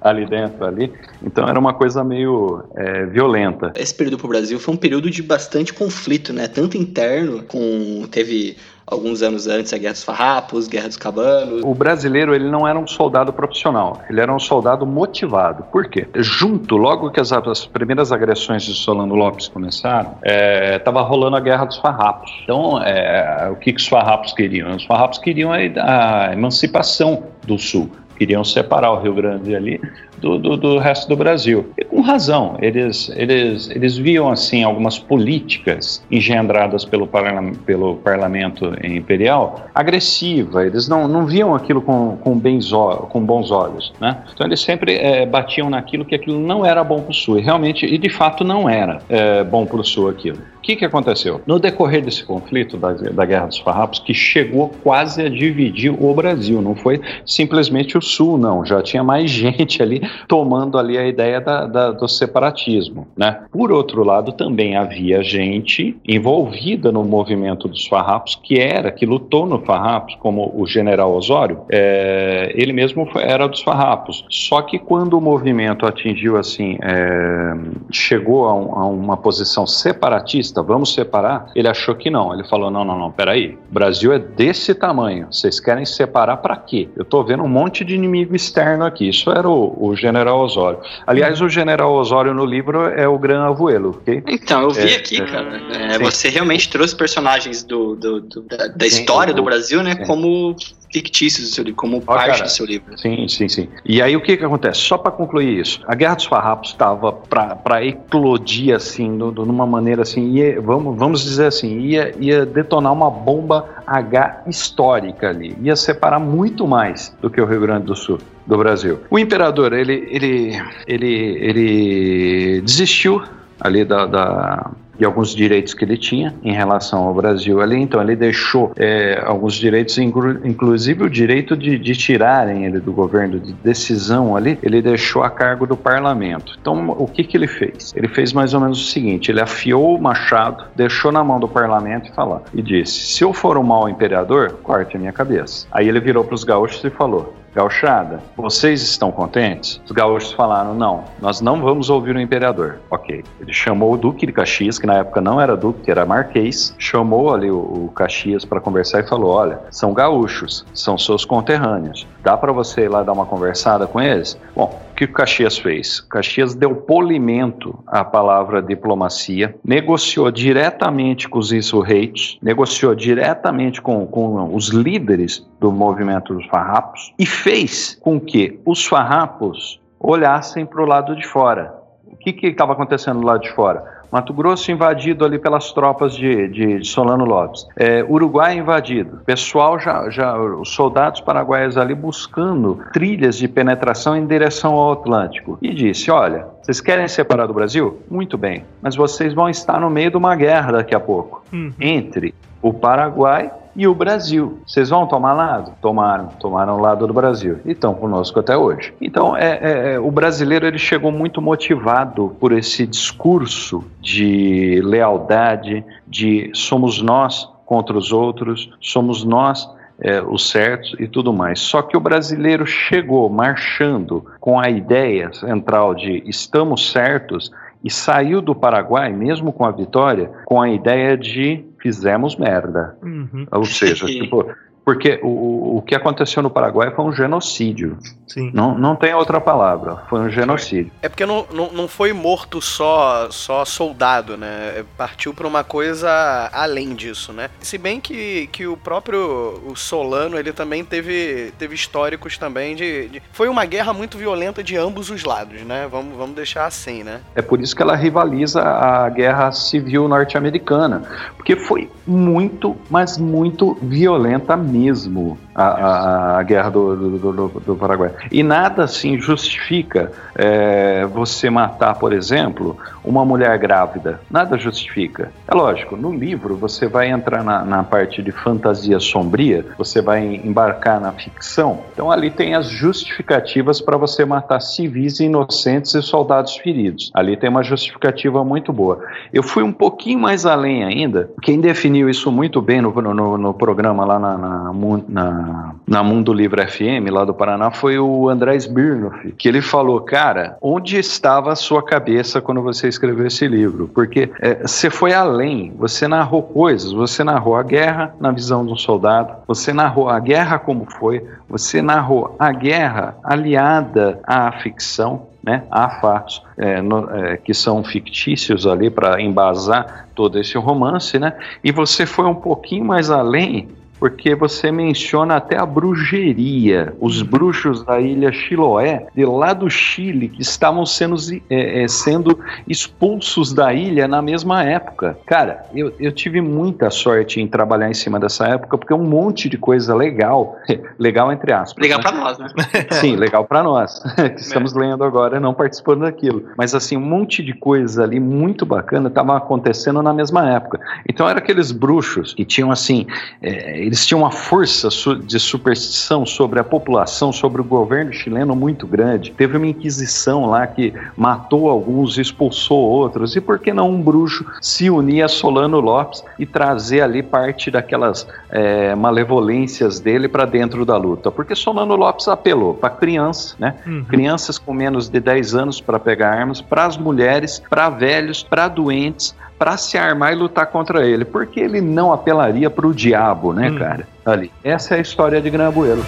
ali dentro ali. Então era uma coisa meio é, violenta. Esse período para o Brasil foi um período de bastante conflito, né? Tanto interno, com teve alguns anos antes a Guerra dos Farrapos, Guerra dos Cabanos. O brasileiro ele não era um soldado profissional, ele era um soldado motivado. Por quê? Junto, logo que as, as primeiras agressões de Solano Lopes começaram, estava é, rolando a Guerra dos Farrapos. Então, é, o que, que os Farrapos queriam? Os Farrapos queriam a, a emancipação do Sul queriam separar o Rio Grande ali do, do, do, resto do Brasil. E com razão, eles, eles, eles viam assim algumas políticas engendradas pelo, parla pelo parlamento imperial agressiva, eles não, não viam aquilo com, com, bens, com bons olhos. Né? Então eles sempre é, batiam naquilo que aquilo não era bom para o Sul, e realmente, e de fato não era é, bom para o Sul aquilo. O que, que aconteceu? No decorrer desse conflito da, da Guerra dos Farrapos, que chegou quase a dividir o Brasil, não foi simplesmente o Sul, não, já tinha mais [laughs] gente ali tomando ali a ideia da, da, do separatismo, né? Por outro lado, também havia gente envolvida no movimento dos Farrapos, que era, que lutou no Farrapos, como o general Osório, é, ele mesmo era dos Farrapos, só que quando o movimento atingiu assim, é, chegou a, um, a uma posição separatista, vamos separar? Ele achou que não. Ele falou: não, não, não, peraí. O Brasil é desse tamanho. Vocês querem separar para quê? Eu tô vendo um monte de inimigo externo aqui. Isso era o, o general Osório. Aliás, o general Osório no livro é o Gran Avuelo, ok? Então, eu vi é, aqui, é, cara. É, você realmente trouxe personagens do, do, do da, da história do Brasil, né? Como fictícios do seu livro, como parte cara, do seu livro. Sim, sim, sim. E aí o que que acontece? Só para concluir isso, a Guerra dos Farrapos estava para eclodir assim, do, do, numa maneira assim, ia, vamos, vamos dizer assim, ia, ia detonar uma bomba H histórica ali, ia separar muito mais do que o Rio Grande do Sul do Brasil. O imperador, ele, ele, ele, ele desistiu ali da, da de alguns direitos que ele tinha em relação ao Brasil ali. Então ele deixou é, alguns direitos, inclusive o direito de, de, tirarem ele do governo de decisão ali, ele deixou a cargo do parlamento. Então o que, que ele fez? Ele fez mais ou menos o seguinte: ele afiou o machado, deixou na mão do parlamento e falou e disse: se eu for um mau imperador, corte a minha cabeça. Aí ele virou para os gaúchos e falou: Gauchada, vocês estão contentes? Os gaúchos falaram: não, nós não vamos ouvir o imperador. Ok. Ele chamou o Duque de Caxias, que na época não era Duque, que era Marquês, chamou ali o, o Caxias para conversar e falou: olha, são gaúchos, são seus conterrâneos. Dá para você ir lá dar uma conversada com eles? Bom, o que o Caxias fez? O Caxias deu polimento à palavra diplomacia, negociou diretamente com os insurreitos, negociou diretamente com, com os líderes do movimento dos farrapos e fez com que os farrapos olhassem para o lado de fora. O que estava acontecendo do lado de fora? Mato Grosso invadido ali pelas tropas de, de, de Solano Lopes. É, Uruguai invadido. Pessoal já, já, os soldados paraguaios ali buscando trilhas de penetração em direção ao Atlântico. E disse: olha, vocês querem separar do Brasil? Muito bem, mas vocês vão estar no meio de uma guerra daqui a pouco uhum. entre o Paraguai e o Brasil. Vocês vão tomar lado? Tomaram, tomaram o lado do Brasil e estão conosco até hoje. Então, é, é, é, o brasileiro ele chegou muito motivado por esse discurso de lealdade, de somos nós contra os outros, somos nós é, os certos e tudo mais. Só que o brasileiro chegou marchando com a ideia central de estamos certos e saiu do Paraguai, mesmo com a vitória, com a ideia de fizemos merda. Uhum. Ou seja, tipo, porque o, o que aconteceu no Paraguai foi um genocídio. Sim. Não, não tem outra palavra, foi um genocídio. É porque não, não, não foi morto só só soldado, né? Partiu para uma coisa além disso, né? Se bem que, que o próprio o Solano, ele também teve, teve históricos também de, de, Foi uma guerra muito violenta de ambos os lados, né? Vamos, vamos deixar assim, né? É por isso que ela rivaliza a guerra civil norte-americana. Porque foi muito, mas muito violenta mesmo a, a, a guerra do, do, do, do, Paraguai. E nada assim justifica é, você matar, por exemplo, uma mulher grávida. Nada justifica. É lógico, no livro você vai entrar na, na parte de fantasia sombria, você vai embarcar na ficção. Então ali tem as justificativas para você matar civis inocentes e soldados feridos. Ali tem uma justificativa muito boa. Eu fui um pouquinho mais além ainda. Quem definiu isso muito bem no, no, no programa lá na, na, na na, Mundo Livre FM, lá do Paraná, foi o André Smirnoff, que ele falou, cara, onde estava a sua cabeça quando você escreveu esse livro? Porque é, você foi além, você narrou coisas, você narrou a guerra na visão de um soldado, você narrou a guerra como foi, você narrou a guerra aliada à ficção, né? Há fatos é, no, é, que são fictícios ali para embasar todo esse romance, né? E você foi um pouquinho mais além porque você menciona até a bruxeria, os bruxos da ilha Chiloé, de lá do Chile, que estavam sendo, é, é, sendo expulsos da ilha na mesma época. Cara, eu, eu tive muita sorte em trabalhar em cima dessa época, porque um monte de coisa legal, [laughs] legal entre aspas. Legal né? para nós, né? [laughs] Sim, legal para nós, [laughs] que estamos é. lendo agora, não participando daquilo. Mas assim, um monte de coisa ali muito bacana estava acontecendo na mesma época. Então, eram aqueles bruxos que tinham assim, é, eles tinham uma força de superstição sobre a população, sobre o governo chileno muito grande. Teve uma inquisição lá que matou alguns, expulsou outros. E por que não um bruxo se unir a Solano Lopes e trazer ali parte daquelas é, malevolências dele para dentro da luta? Porque Solano Lopes apelou para crianças, né? Uhum. Crianças com menos de 10 anos para pegar armas, para as mulheres, para velhos, para doentes, para se armar e lutar contra ele. Porque ele não apelaria para o diabo, né, hum. cara? Ali. Essa é a história de Grambueiro.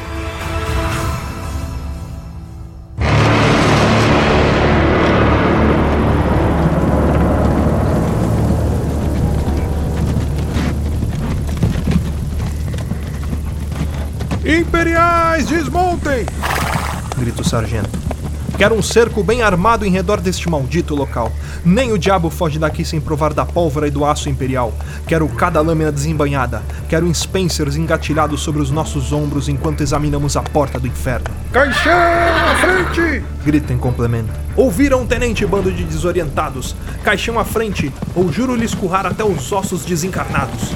Imperiais, desmontem! Grita o sargento. Quero um cerco bem armado em redor deste maldito local. Nem o diabo foge daqui sem provar da pólvora e do aço imperial. Quero cada lâmina desembanhada. Quero Spencers engatilhado sobre os nossos ombros enquanto examinamos a porta do inferno. Caixão à frente! Grita em complemento. Ouviram, tenente, bando de desorientados? Caixão à frente, ou juro lhes currar até os ossos desencarnados.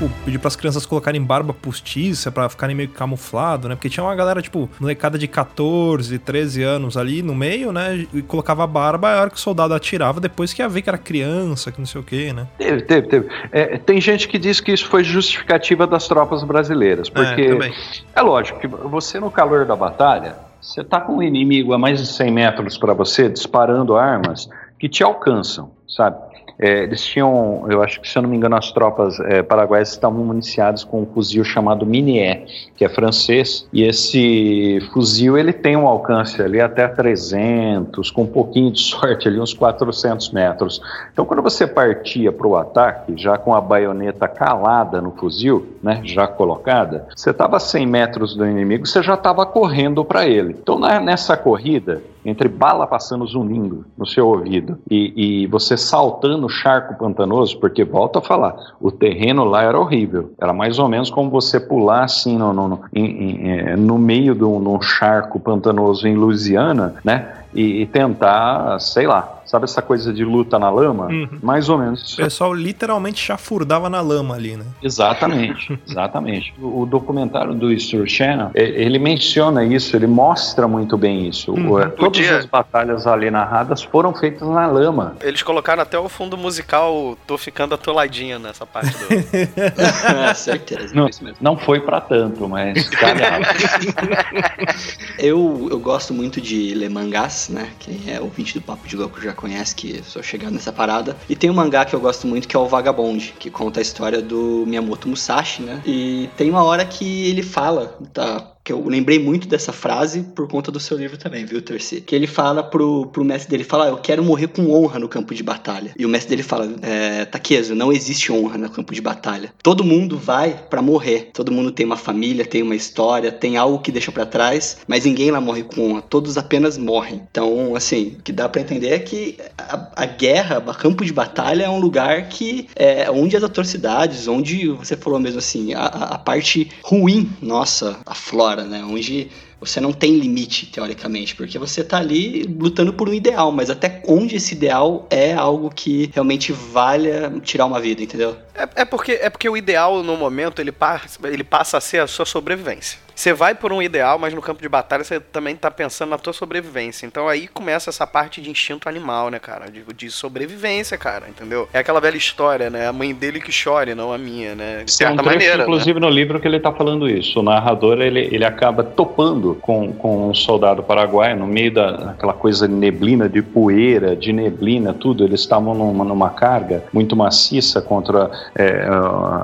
Tipo, pediu pras crianças colocarem barba postiça pra ficarem meio camuflado, né? Porque tinha uma galera, tipo, molecada de 14, 13 anos ali no meio, né? E colocava barba, a hora que o soldado atirava, depois que ia ver que era criança, que não sei o quê, né? Teve, teve, teve. É, tem gente que diz que isso foi justificativa das tropas brasileiras, é, porque é, é lógico que você no calor da batalha, você tá com um inimigo a mais de 100 metros para você, disparando armas que te alcançam, sabe? É, eles tinham, eu acho que se eu não me engano, as tropas é, paraguaias estavam municiadas com um fuzil chamado Minié, que é francês, e esse fuzil ele tem um alcance ali até 300, com um pouquinho de [laughs] sorte ali, uns 400 metros. Então, quando você partia para o ataque, já com a baioneta calada no fuzil, né, já colocada, você estava a 100 metros do inimigo, você já estava correndo para ele. Então, na, nessa corrida, entre bala passando zunindo no seu ouvido e, e, você saltando o charco pantanoso, porque volta a falar, o terreno lá era horrível. Era mais ou menos como você pular assim no, no, no, em, em, é, no meio de um charco pantanoso em Louisiana, né? E, e tentar, sei lá, Sabe essa coisa de luta na lama? Uhum. Mais ou menos. O pessoal literalmente chafurdava na lama ali, né? Exatamente, [laughs] exatamente. O, o, documentário do History Channel, ele menciona isso, ele mostra muito bem isso. Uhum. Todas dia... as batalhas ali narradas foram feitas na lama. Eles colocaram até o fundo musical, tô ficando atoladinha nessa parte do... [laughs] é, certeza. Não, não foi para tanto, mas [laughs] eu, eu gosto muito de ler mangás, né? Quem é ouvinte do Papo de Louco já conhece que sou chegado nessa parada. E tem um mangá que eu gosto muito que é o Vagabond, que conta a história do Miyamoto Musashi, né? E tem uma hora que ele fala, tá? Que eu lembrei muito dessa frase por conta do seu livro também, viu, Terci? Que ele fala pro, pro mestre dele, fala, ah, eu quero morrer com honra no campo de batalha. E o mestre dele fala, é, Takezo, não existe honra no campo de batalha. Todo mundo vai para morrer. Todo mundo tem uma família, tem uma história, tem algo que deixa para trás, mas ninguém lá morre com honra. Todos apenas morrem. Então, assim, o que dá para entender é que a, a guerra, o campo de batalha é um lugar que é onde as atrocidades, onde você falou mesmo assim, a, a parte ruim, nossa, a flora né? Onde Você não tem limite, teoricamente, porque você tá ali lutando por um ideal, mas até onde esse ideal é algo que realmente valha tirar uma vida, entendeu? É, é, porque, é porque o ideal no momento ele passa, ele passa a ser a sua sobrevivência. Você vai por um ideal, mas no campo de batalha você também tá pensando na tua sobrevivência. Então aí começa essa parte de instinto animal, né, cara? De, de sobrevivência, cara, entendeu? É aquela velha história, né? A mãe dele que chore, não a minha, né? De certa Tem um trecho, maneira. Né? Inclusive né? no livro que ele tá falando isso. O narrador ele, ele acaba topando com, com um soldado paraguaio no meio daquela coisa de neblina, de poeira, de neblina, tudo. Eles estavam numa, numa carga muito maciça contra é,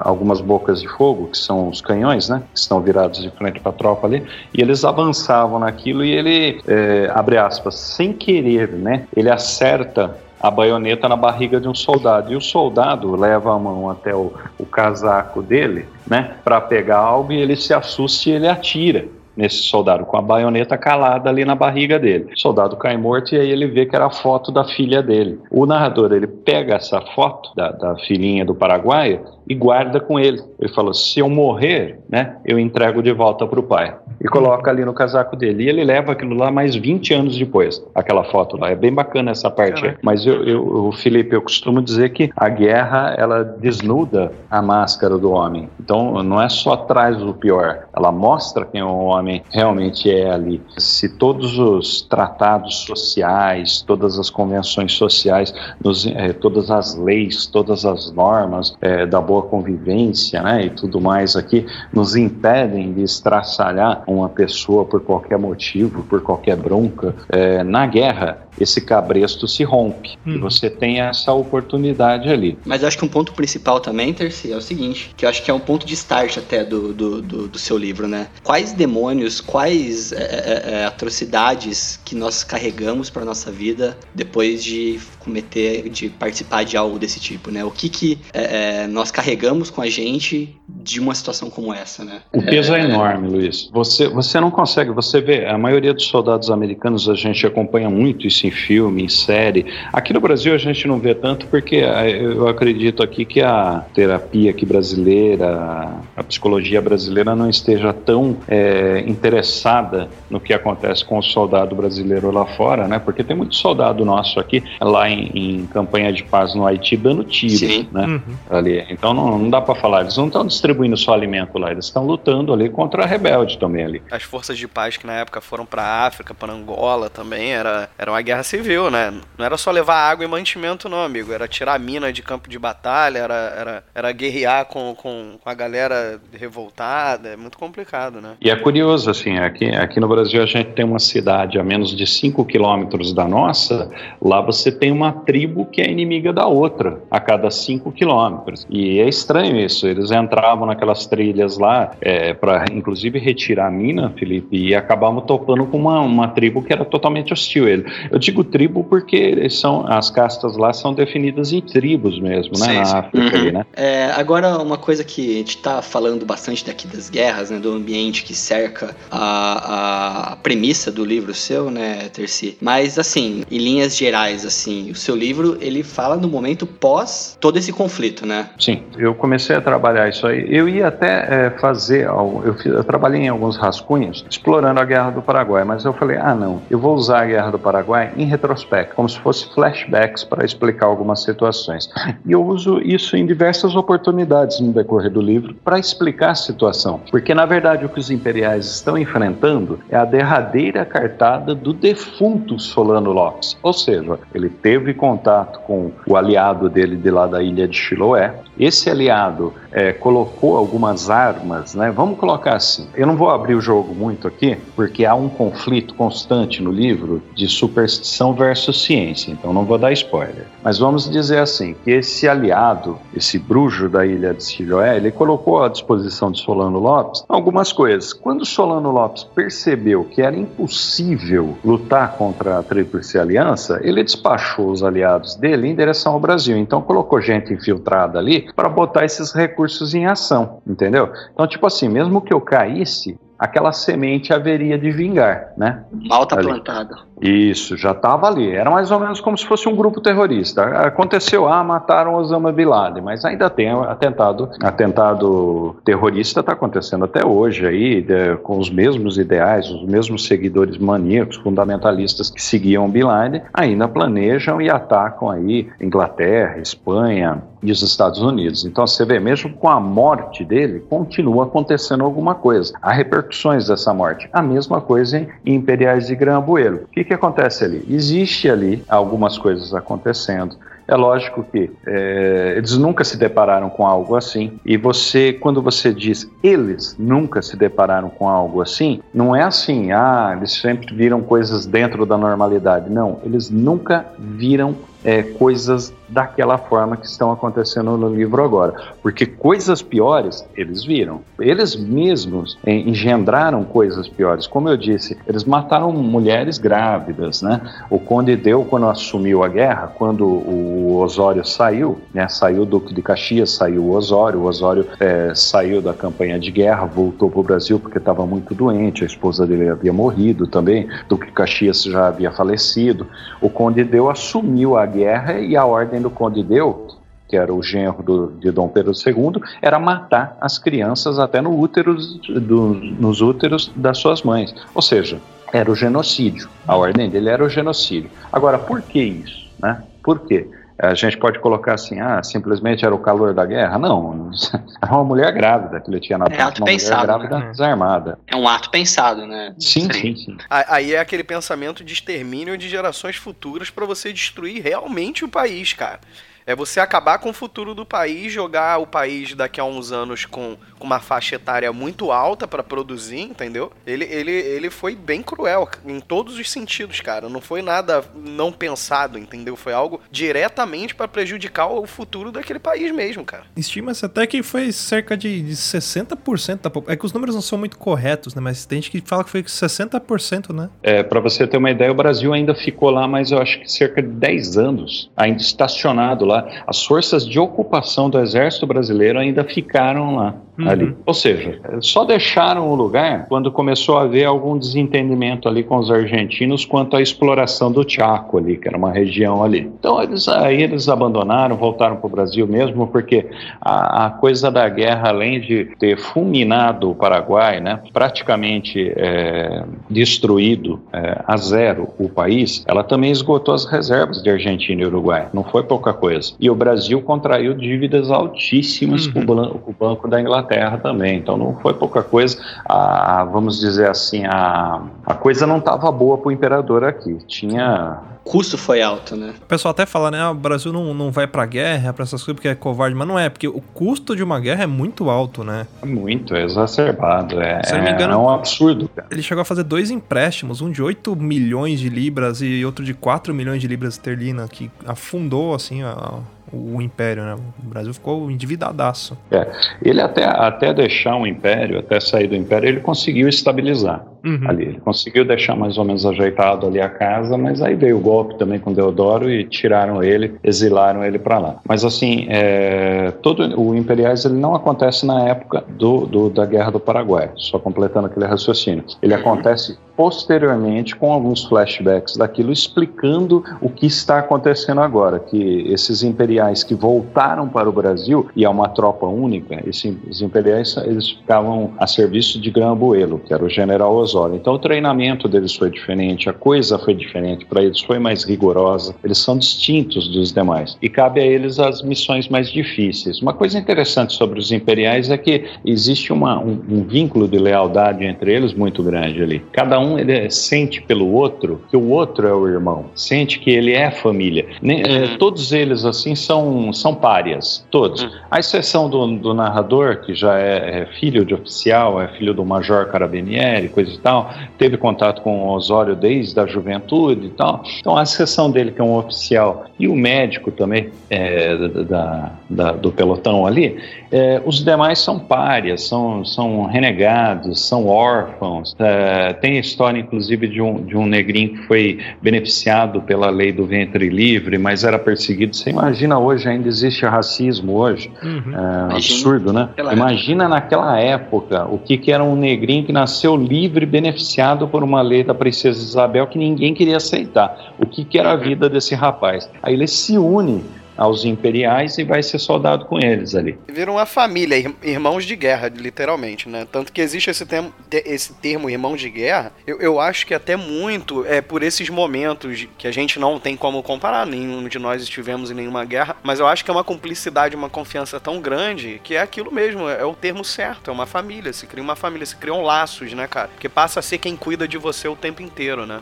algumas bocas de fogo, que são os canhões, né? Que estão virados de frente para a tropa ali, e eles avançavam naquilo e ele, é, abre aspas, sem querer, né? Ele acerta a baioneta na barriga de um soldado. E o soldado leva a mão até o, o casaco dele, né, para pegar algo e ele se assusta e ele atira nesse soldado, com a baioneta calada ali na barriga dele. O soldado cai morto e aí ele vê que era a foto da filha dele. O narrador, ele pega essa foto da, da filhinha do Paraguai e guarda com ele. Ele falou: se eu morrer, né, eu entrego de volta para o pai. E coloca ali no casaco dele. E ele leva aquilo lá mais 20 anos depois, aquela foto lá. É bem bacana essa parte. É. Mas eu, eu, Felipe, eu costumo dizer que a guerra, ela desnuda a máscara do homem. Então, não é só traz o pior, ela mostra quem o homem realmente é ali. Se todos os tratados sociais, todas as convenções sociais, nos, eh, todas as leis, todas as normas eh, da boa boa convivência né, e tudo mais aqui nos impedem de estraçalhar uma pessoa por qualquer motivo, por qualquer bronca. É, na guerra, esse cabresto se rompe. Hum. E você tem essa oportunidade ali. Mas eu acho que um ponto principal também, Terci, é o seguinte, que eu acho que é um ponto de start até do, do, do, do seu livro, né? Quais demônios, quais é, é, é atrocidades que nós carregamos para nossa vida depois de cometer, de participar de algo desse tipo, né? O que que é, é nós carregamos com a gente de uma situação como essa, né? O peso é, enorme, Luiz. Você, você não consegue, você vê, a maioria dos soldados americanos a gente acompanha muito isso em filme, em série. Aqui no Brasil a gente não vê tanto porque eh, eu acredito aqui que a terapia aqui brasileira, a psicologia brasileira não esteja tão é, interessada no que acontece com o soldado brasileiro lá fora, né? Porque tem muito soldado nosso aqui, lá em, em campanha de paz no Haiti, dando tiro, Sim. né? Uhum. Ali. Então não, não dá para falar, eles não estão distribuindo só alimento lá, eles estão lutando ali contra a rebelde também ali. As forças de paz que na época foram para África, para Angola também, era, era uma guerra civil, né? Não era só levar água e mantimento, não, amigo. Era tirar mina de campo de batalha, era, era, era guerrear com, com, com a galera revoltada. É muito complicado, né? E é curioso, assim, aqui, aqui no Brasil a gente tem uma cidade a menos de 5 quilômetros da nossa, lá você tem uma tribo que é inimiga da outra a cada 5 quilômetros. E é estranho isso. Eles entravam naquelas trilhas lá, é, para inclusive retirar a mina, Felipe, e acabavam topando com uma, uma tribo que era totalmente hostil. Ele, eu digo tribo porque são, as castas lá são definidas em tribos mesmo, né? Sim, na África, uhum. né? É, agora, uma coisa que a gente está falando bastante daqui das guerras, né? Do ambiente que cerca a, a premissa do livro seu, né, Terci? Mas, assim, em linhas gerais, assim, o seu livro, ele fala no momento pós todo esse conflito, né? Sim, eu comecei a trabalhar isso aí. Eu ia até é, fazer, eu, fiz, eu trabalhei em alguns rascunhos explorando a Guerra do Paraguai, mas eu falei, ah, não, eu vou usar a Guerra do Paraguai em retrospecto, como se fosse flashbacks para explicar algumas situações. E eu uso isso em diversas oportunidades no decorrer do livro para explicar a situação, porque na verdade o que os imperiais estão enfrentando é a derradeira cartada do defunto Solano Lopes, ou seja, ele teve contato com o aliado dele de lá da ilha de Chiloé, esse aliado é, colocou algumas armas, né? Vamos colocar assim. Eu não vou abrir o jogo muito aqui, porque há um conflito constante no livro de superstição versus ciência, então não vou dar spoiler. Mas vamos dizer assim, que esse aliado, esse bruxo da ilha de Siloé, ele colocou à disposição de Solano Lopes algumas coisas. Quando Solano Lopes percebeu que era impossível lutar contra a Tríplice Aliança, ele despachou os aliados dele em direção ao Brasil. Então colocou gente infiltrada ali para botar esses recursos em ação, entendeu? Então, tipo assim, mesmo que eu caísse, aquela semente haveria de vingar, né? Mal tá plantada. Isso, já estava ali. Era mais ou menos como se fosse um grupo terrorista. Aconteceu, ah, mataram Osama Bin Laden, mas ainda tem atentado, atentado terrorista está acontecendo até hoje aí, de, com os mesmos ideais, os mesmos seguidores maníacos, fundamentalistas que seguiam Bin Laden, ainda planejam e atacam aí Inglaterra, Espanha, e os Estados Unidos. Então você vê, mesmo com a morte dele, continua acontecendo alguma coisa. Há repercussões dessa morte. A mesma coisa em Imperiais de Grambuelo. O que, que acontece ali? Existe ali algumas coisas acontecendo. É lógico que é, eles nunca se depararam com algo assim. E você, quando você diz eles nunca se depararam com algo assim, não é assim, ah, eles sempre viram coisas dentro da normalidade. Não, eles nunca viram é, coisas daquela forma que estão acontecendo no livro agora. Porque coisas piores eles viram. Eles mesmos é, engendraram coisas piores. Como eu disse, eles mataram mulheres grávidas. Né? O Conde Deu, quando assumiu a guerra, quando o Osório saiu, né, saiu o Duque de Caxias, saiu o Osório, o Osório é, saiu da campanha de guerra, voltou para o Brasil porque estava muito doente, a esposa dele havia morrido também, Duque de Caxias já havia falecido. O Conde Deu assumiu a guerra e a ordem do Conde Deu, que era o genro do, de Dom Pedro II, era matar as crianças até no útero do, nos úteros das suas mães. Ou seja, era o genocídio. A ordem dele era o genocídio. Agora, por que isso? Né? Por quê? A gente pode colocar assim, ah, simplesmente era o calor da guerra? Não, [laughs] era uma mulher grávida que ele tinha na é ato uma pensado, mulher grávida né? desarmada. É um ato pensado, né? Sim, sim, sim. Aí é aquele pensamento de extermínio de gerações futuras para você destruir realmente o país, cara. É você acabar com o futuro do país, jogar o país daqui a uns anos com, com uma faixa etária muito alta para produzir, entendeu? Ele, ele, ele foi bem cruel em todos os sentidos, cara. Não foi nada não pensado, entendeu? Foi algo diretamente para prejudicar o futuro daquele país mesmo, cara. Estima-se até que foi cerca de, de 60% da população. É que os números não são muito corretos, né? Mas tem gente que fala que foi 60%, né? É, para você ter uma ideia, o Brasil ainda ficou lá, mas eu acho que cerca de 10 anos, ainda estacionado lá lá, as forças de ocupação do exército brasileiro ainda ficaram lá. Uhum. Ali. Ou seja, só deixaram o lugar quando começou a haver algum desentendimento ali com os argentinos quanto à exploração do Chaco ali, que era uma região ali. Então eles aí eles abandonaram, voltaram para o Brasil mesmo, porque a, a, coisa da guerra, além de ter fulminado o Paraguai, né, praticamente é, destruído é, a zero o país, ela também esgotou as reservas de Argentina e Uruguai. Não foi pouca coisa. E o Brasil contraiu dívidas altíssimas uhum. com o Banco da Inglaterra também. Então não foi pouca coisa. A, vamos dizer assim, a, a coisa não estava boa para o imperador aqui. Tinha o custo foi alto, né? O pessoal até fala, né? Ah, o Brasil não, não vai pra guerra, pra essas coisas, porque é covarde, mas não é, porque o custo de uma guerra é muito alto, né? Muito, é exacerbado. É, Se não me engano, é um absurdo. Cara. Ele chegou a fazer dois empréstimos, um de 8 milhões de libras e outro de 4 milhões de libras esterlina, que afundou, assim, a, o império, né? O Brasil ficou endividadaço. É, ele até, até deixar o império, até sair do império, ele conseguiu estabilizar uhum. ali. Ele conseguiu deixar mais ou menos ajeitado ali a casa, mas aí veio o golpe também com Deodoro e tiraram ele, exilaram ele para lá. Mas assim, é, todo o imperiais ele não acontece na época do, do, da Guerra do Paraguai, só completando aquele raciocínio. Ele acontece posteriormente com alguns flashbacks daquilo explicando o que está acontecendo agora, que esses imperiais que voltaram para o Brasil e é uma tropa única, esses imperiais eles ficavam a serviço de Grambuelo, que era o general Osório. Então o treinamento deles foi diferente, a coisa foi diferente para eles, foi mais rigorosa. Eles são distintos dos demais e cabe a eles as missões mais difíceis. Uma coisa interessante sobre os imperiais é que existe uma, um, um vínculo de lealdade entre eles muito grande ali. Cada um um ele sente pelo outro que o outro é o irmão, sente que ele é família. É, uhum. todos eles, assim, são, são párias, todos. Uhum. A exceção do, do, narrador, que já é, é, filho de oficial, é filho do Major Carabinieri, coisa e tal, teve contato com o Osório desde a juventude e tal. Então, a exceção dele, que é um oficial, e o médico também é, da, da, do pelotão ali, é, os demais são párias, são, são renegados, são órfãos. É, tem história, inclusive, de um, de um negrinho que foi beneficiado pela lei do ventre livre, mas era perseguido. Você imagina hoje, ainda existe racismo hoje? Uhum. É, absurdo, né? Imagina época. naquela época o que, que era um negrinho que nasceu livre, beneficiado por uma lei da princesa Isabel que ninguém queria aceitar. O que, que era a vida desse rapaz? Aí ele se une aos imperiais e vai ser soldado com eles ali. Viram uma família, irmãos de guerra, literalmente, né? Tanto que existe esse termo, esse termo irmão de guerra, eu, eu acho que até muito é por esses momentos que a gente não tem como comparar, nenhum de nós estivemos em nenhuma guerra, mas eu acho que é uma cumplicidade, uma confiança tão grande que é aquilo mesmo, é, é o termo certo, é uma família, se cria uma família, se criam laços, né, cara? Que passa a ser quem cuida de você o tempo inteiro, né?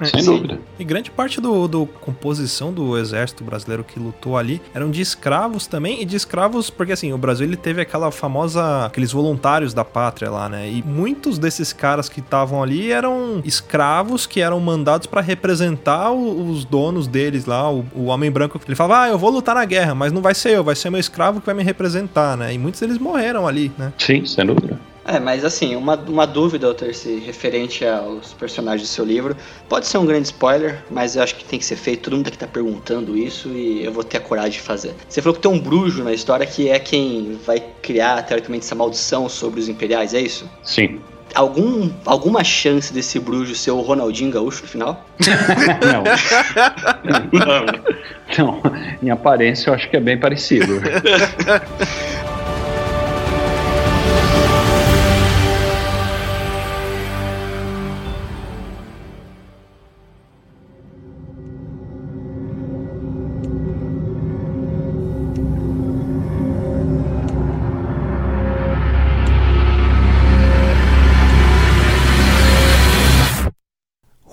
É, Sem dúvida. E grande parte do, do composição do exército brasileiro que lutou ali eram de escravos também, e de escravos, porque assim, o Brasil ele teve aquela famosa, aqueles voluntários da pátria lá, né? E muitos desses caras que estavam ali eram escravos que eram mandados para representar os donos deles lá, o, o homem branco. Ele falava, ah, eu vou lutar na guerra, mas não vai ser eu, vai ser meu escravo que vai me representar, né? E muitos deles morreram ali, né? Sim, sem dúvida. É, mas assim, uma, uma dúvida, Terce, referente aos personagens do seu livro. Pode ser um grande spoiler, mas eu acho que tem que ser feito. Todo mundo aqui tá perguntando isso e eu vou ter a coragem de fazer. Você falou que tem um bruxo na história que é quem vai criar, teoricamente, essa maldição sobre os imperiais, é isso? Sim. Algum, alguma chance desse bruxo ser o Ronaldinho Gaúcho no final? Não. [laughs] Não. Não. Em aparência eu acho que é bem parecido. [laughs]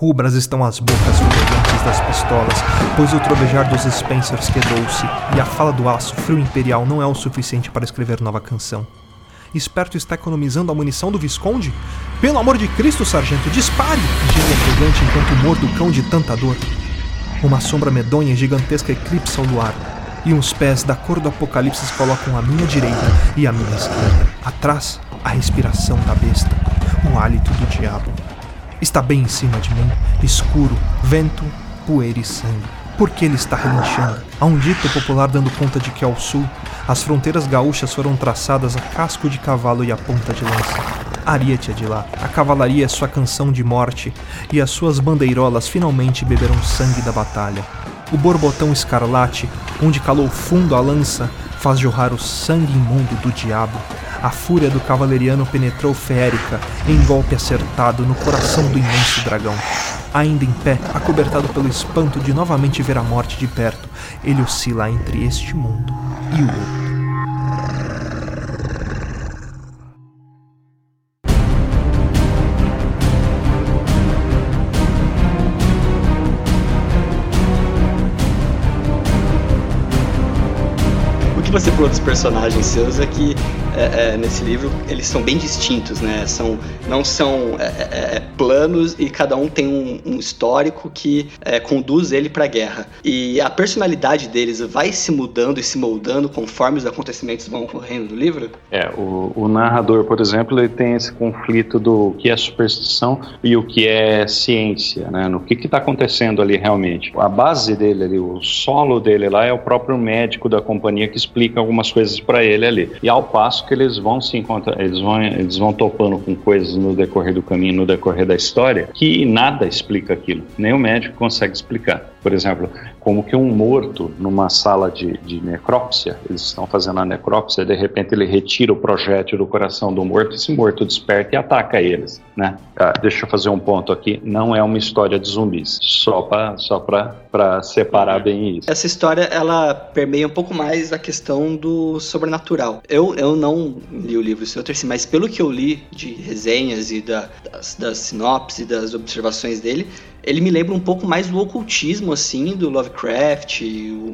Rubras estão as bocas fumegantes das pistolas, pois o trovejar dos Spencers quedou-se, e a fala do aço frio imperial não é o suficiente para escrever nova canção. Esperto está economizando a munição do Visconde? Pelo amor de Cristo, sargento, dispare! Geme arrogante enquanto mordo o cão de tanta dor. Uma sombra medonha e gigantesca eclipsa o luar, e uns pés da cor do apocalipse se colocam à minha direita e à minha esquerda. Atrás, a respiração da besta, o hálito do diabo. Está bem em cima de mim, escuro, vento, poeira e sangue. Por que ele está relinchando? Há um dito popular dando conta de que ao sul, as fronteiras gaúchas foram traçadas a casco de cavalo e a ponta de lança. Ariete é de lá. A cavalaria é sua canção de morte, e as suas bandeirolas finalmente beberam sangue da batalha. O borbotão escarlate, onde calou fundo a lança, faz jorrar o sangue imundo do diabo. A fúria do cavaleriano penetrou Férica em golpe acertado no coração do imenso dragão. Ainda em pé, acobertado pelo espanto de novamente ver a morte de perto, ele oscila entre este mundo e o outro. você falou dos personagens seus é que é, é, nesse livro eles são bem distintos, né? São, não são é, é, é planos e cada um tem um, um histórico que é, conduz ele para a guerra. E a personalidade deles vai se mudando e se moldando conforme os acontecimentos vão ocorrendo no livro? É, o, o narrador, por exemplo, ele tem esse conflito do que é superstição e o que é ciência, né? No que está acontecendo ali realmente. A base dele ali, o solo dele lá é o próprio médico da companhia que explica explica algumas coisas para ele ali. E ao passo que eles vão se encontrar, eles vão, eles vão topando com coisas no decorrer do caminho, no decorrer da história, que nada explica aquilo. Nem o médico consegue explicar. Por exemplo, como que um morto numa sala de, de necrópsia, eles estão fazendo a necrópsia, de repente ele retira o projétil do coração do morto, esse morto desperta e ataca eles, né? Ah, deixa eu fazer um ponto aqui, não é uma história de zumbis, só para só para separar bem isso. Essa história ela permeia um pouco mais a questão do sobrenatural. Eu, eu não li o livro Senhor Terci, mas pelo que eu li de resenhas e da, das, das sinopses e das observações dele, ele me lembra um pouco mais do ocultismo, assim, do Lovecraft,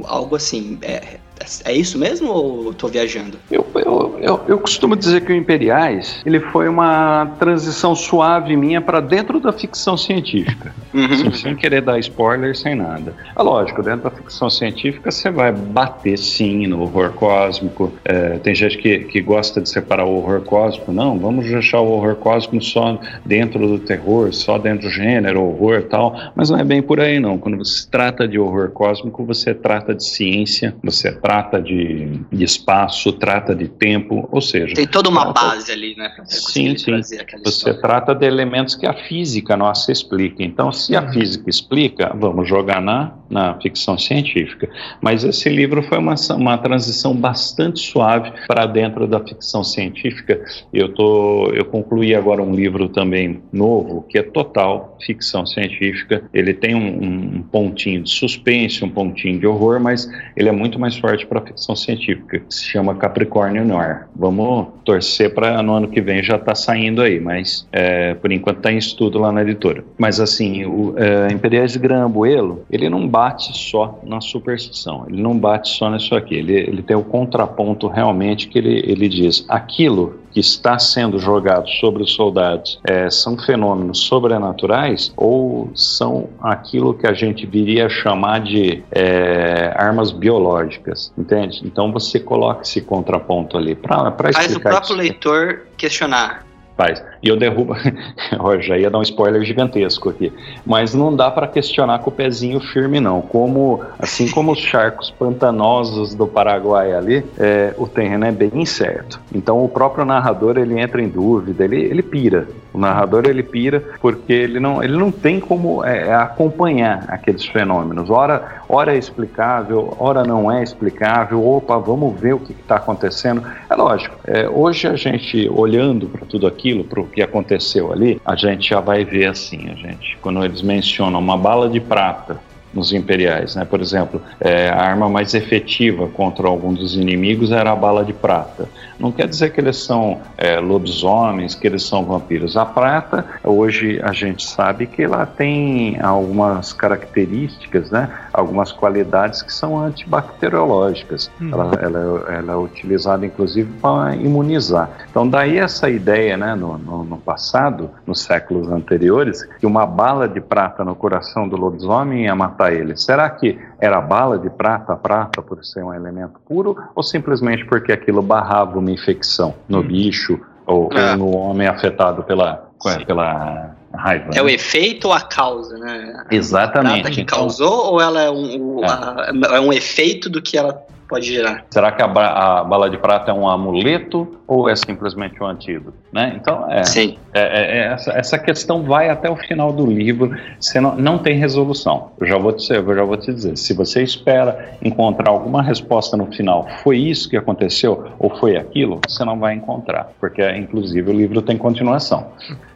algo assim. É, É isso mesmo ou tô viajando? Eu, eu, eu, eu costumo dizer que o Imperiais ele foi uma transição suave minha para dentro da ficção científica. Uhum. Sem querer dar spoiler, sem nada. É lógico, dentro da ficção científica você vai bater sim no horror cósmico. É, tem gente que, que gosta de separar o horror cósmico. Não, vamos deixar o horror cósmico só dentro do terror, só dentro do gênero, horror e tal. Mas não é bem por aí, não. Quando você trata de horror cósmico, você trata de ciência, você trata de, de espaço, trata de tempo, ou seja. Tem toda uma trata... base ali, né? Sim, sim. Você história. trata de elementos que a física nossa explica. Então, se a uhum. física explica, vamos jogar na, na ficção científica. Mas esse livro foi uma, uma transição bastante suave para dentro da ficção científica. Eu, tô, eu concluí agora um livro também novo, que é total ficção científica. Ele tem um, um pontinho de suspense, um pontinho de horror, mas ele é muito mais forte para a ficção científica, que se chama Capricórnio Noir. Vamos torcer para no ano que vem já tá saindo aí, mas é, por enquanto está em estudo lá na editora. Mas assim, o é, Imperiais de Grambuelo, ele não bate só na superstição, ele não bate só nisso aqui, ele, ele tem o contraponto realmente que ele, ele diz, aquilo que está sendo jogado sobre os soldados é, são fenômenos sobrenaturais ou são aquilo que a gente viria a chamar de é, armas biológicas, entende? Então você coloca esse contraponto ali para explicar. Faz o próprio isso. leitor questionar. Faz. E eu derrubo. [laughs] já ia dar um spoiler gigantesco aqui. Mas não dá para questionar com o pezinho firme, não. Como, assim como os charcos pantanosos do Paraguai ali, é, o terreno é bem incerto. Então o próprio narrador ele entra em dúvida, ele, ele pira. O narrador ele pira porque ele não, ele não tem como é, é acompanhar aqueles fenômenos. Ora, ora é explicável, ora não é explicável. Opa, vamos ver o que está acontecendo. É lógico. É, hoje a gente olhando para tudo aquilo, para que aconteceu ali, a gente já vai ver assim, a gente, quando eles mencionam uma bala de prata nos imperiais, né? Por exemplo, é, a arma mais efetiva contra algum dos inimigos era a bala de prata. Não quer dizer que eles são é, lobisomens, que eles são vampiros. A prata, hoje a gente sabe que ela tem algumas características, né? Algumas qualidades que são antibacteriológicas. Uhum. Ela, ela, ela, é utilizada inclusive para imunizar. Então daí essa ideia, né? No, no, no passado, nos séculos anteriores, que uma bala de prata no coração do lobisomem ia matar ele. Será que era bala de prata, prata por ser um elemento puro, ou simplesmente porque aquilo barrava uma infecção no hum. bicho ou, ou, no homem afetado pela, pela raiva? É né? o efeito ou a causa, né? Exatamente. A que então, causou ou ela é um, é. A, é um efeito do que ela pode gerar. Será que a, a, bala de prata é um amuleto ou é simplesmente um antídoto? Né? Então, é, Sim. É, é, é, essa, essa questão vai até o final do livro, você não, não tem resolução. Eu já, vou te, eu já vou te dizer, se você espera encontrar alguma resposta no final, foi isso que aconteceu ou foi aquilo, você não vai encontrar, porque inclusive o livro tem continuação.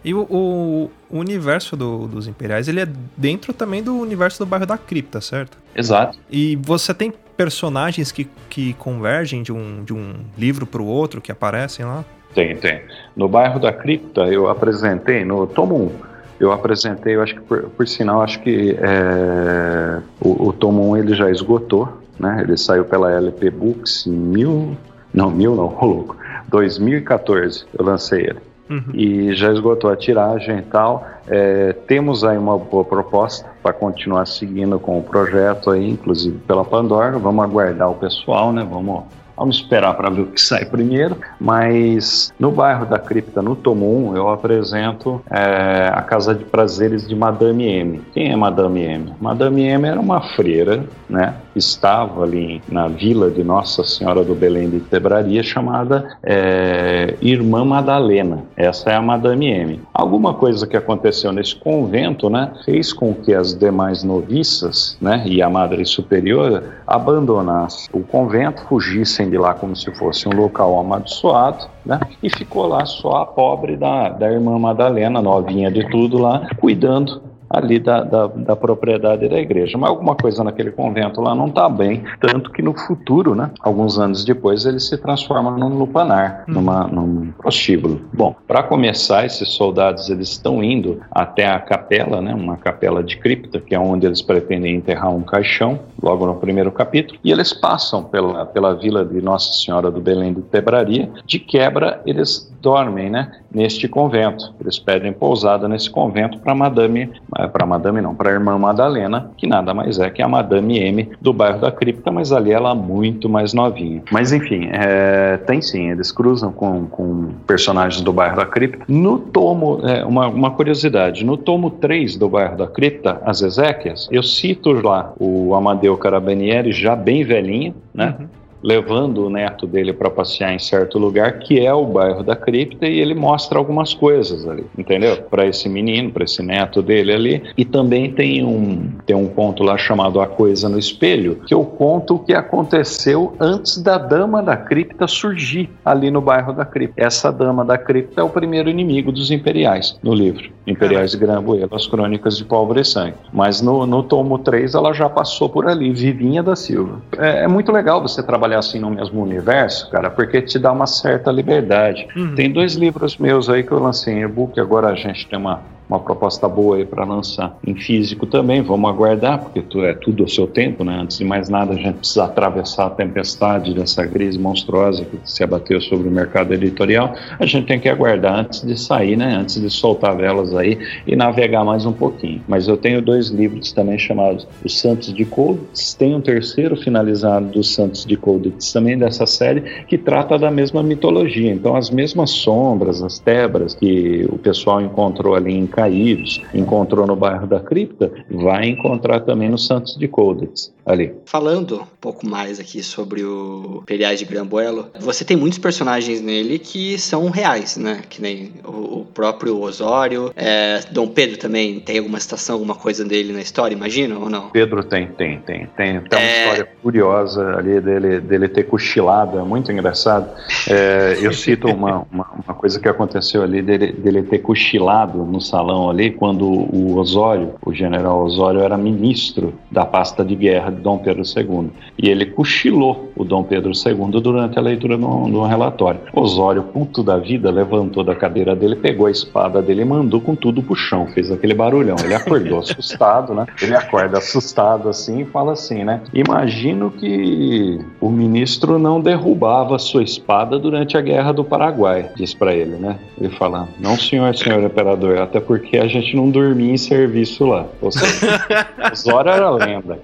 E o, o, o universo do, dos Imperiais, ele é dentro também do universo do bairro da Cripta, certo? Exato. E você tem personagens que, que convergem de um, de um livro para o outro, que aparecem lá? Tem, tem. No bairro da Cripta, eu apresentei, no tomo 1, eu apresentei, eu acho que por, por sinal, acho que é, o, o, tomo 1 ele já esgotou, né? Ele saiu pela LP Books em mil, não, mil não, [laughs] louco, 2014 eu lancei ele. Uhum. E já esgotou a tiragem e tal. É, temos aí uma boa proposta para continuar seguindo com o projeto aí, inclusive pela Pandora. Vamos aguardar o pessoal, né? Vamos Vamos esperar para ver o que sai primeiro, mas no bairro da Cripta, no Tomo 1, eu apresento é, a Casa de Prazeres de Madame M. Quem é Madame M? Madame M era uma freira, né? Estava ali na vila de Nossa Senhora do Belém de Tebraria, chamada é, Irmã Madalena. Essa é a Madame M. Alguma coisa que aconteceu nesse convento, né, fez com que as demais noviças, né, e a Madre Superiora abandonassem o convento, fugissem de lá como se fosse um local amaldiçoado, né? E ficou lá só a pobre da, da irmã Madalena, novinha de tudo lá, cuidando ali da, da, da propriedade da igreja. Mas alguma coisa naquele convento lá não está bem, tanto que no futuro, né, alguns anos depois, ele se transforma num lupanar, hum. numa, num prostíbulo. Bom, para começar, esses soldados eles estão indo até a capela, né, uma capela de cripta, que é onde eles pretendem enterrar um caixão, logo no primeiro capítulo, e eles passam pela, pela vila de Nossa Senhora do Belém de Tebraria. De quebra, eles dormem, né, neste convento. Eles pedem pousada nesse convento para Madame, eh, para Madame não, para a irmã Madalena, que nada mais é que a Madame M do bairro da Cripta, mas ali ela é muito mais novinha. Mas enfim, é, tem sim, eles cruzam com, com personagens do bairro da Cripta. No tomo, é, uma, uma curiosidade, no tomo 3 do bairro da Cripta, as Ezequias, eu cito lá o Amadeu Carabinieri já bem velhinho, né? Uhum levando o neto dele para passear em certo lugar, que é o bairro da cripta, e ele mostra algumas coisas ali, entendeu? Para esse menino, para esse neto dele ali. E também tem um, tem um conto lá chamado A Coisa no Espelho, que eu conto o que aconteceu antes da Dama da Cripta surgir ali no bairro da cripta. Essa Dama da Cripta é o primeiro inimigo dos imperiais no livro. Imperiais de Grambuelo, as Crônicas de e Sangue. Mas no, no tomo 3 ela já passou por ali, Vivinha da Silva. É, é muito legal você trabalhar trabalhar assim no mesmo universo, cara, porque te dá uma certa liberdade. Uhum. Tem dois livros meus aí que eu lancei em e-book, agora a gente tem uma uma proposta boa aí para lançar em físico também. Vamos aguardar, porque tu, é tudo ao seu tempo, né? Antes de mais nada, a gente precisa atravessar a tempestade dessa crise monstruosa que se abateu sobre o mercado editorial. A gente tem que aguardar antes de sair, né? Antes de soltar velas aí e navegar mais um pouquinho. Mas eu tenho dois livros também chamados Os Santos de Codex. Tem um terceiro finalizado dos Santos de Codex também dessa série que trata da mesma mitologia. Então, as mesmas sombras, as tebras que o pessoal encontrou ali em caídos, encontrou no bairro da Cripta, vai encontrar também no Santos de Codex, ali. Falando um pouco mais aqui sobre o Imperiais de Grambuelo, você tem muitos personagens nele que são reais, né? Que nem o, próprio Osório, é, Dom Pedro também tem alguma citação, alguma coisa dele na história, imagina ou não? Pedro tem, tem, tem. Tem, tem uma é... história curiosa ali dele, dele ter cochilado, é muito engraçado. É, eu cito uma, uma, uma, coisa que aconteceu ali dele, dele ter cochilado no salão salão ali quando o Osório, o general Osório, era ministro da pasta de guerra de Dom Pedro II. E ele cochilou o Dom Pedro II durante a leitura de um, relatório. Osório, puto da vida, levantou da cadeira dele, pegou a espada dele e mandou com tudo pro chão, fez aquele barulhão. Ele acordou [laughs] assustado, né? Ele acorda assustado assim e fala assim, né? Imagino que o ministro não derrubava sua espada durante a guerra do Paraguai, diz para ele, né? Ele fala: Não, senhor, senhor imperador, até porque a gente não dormia em serviço lá. Ou seja, [laughs] Zoro era lenda.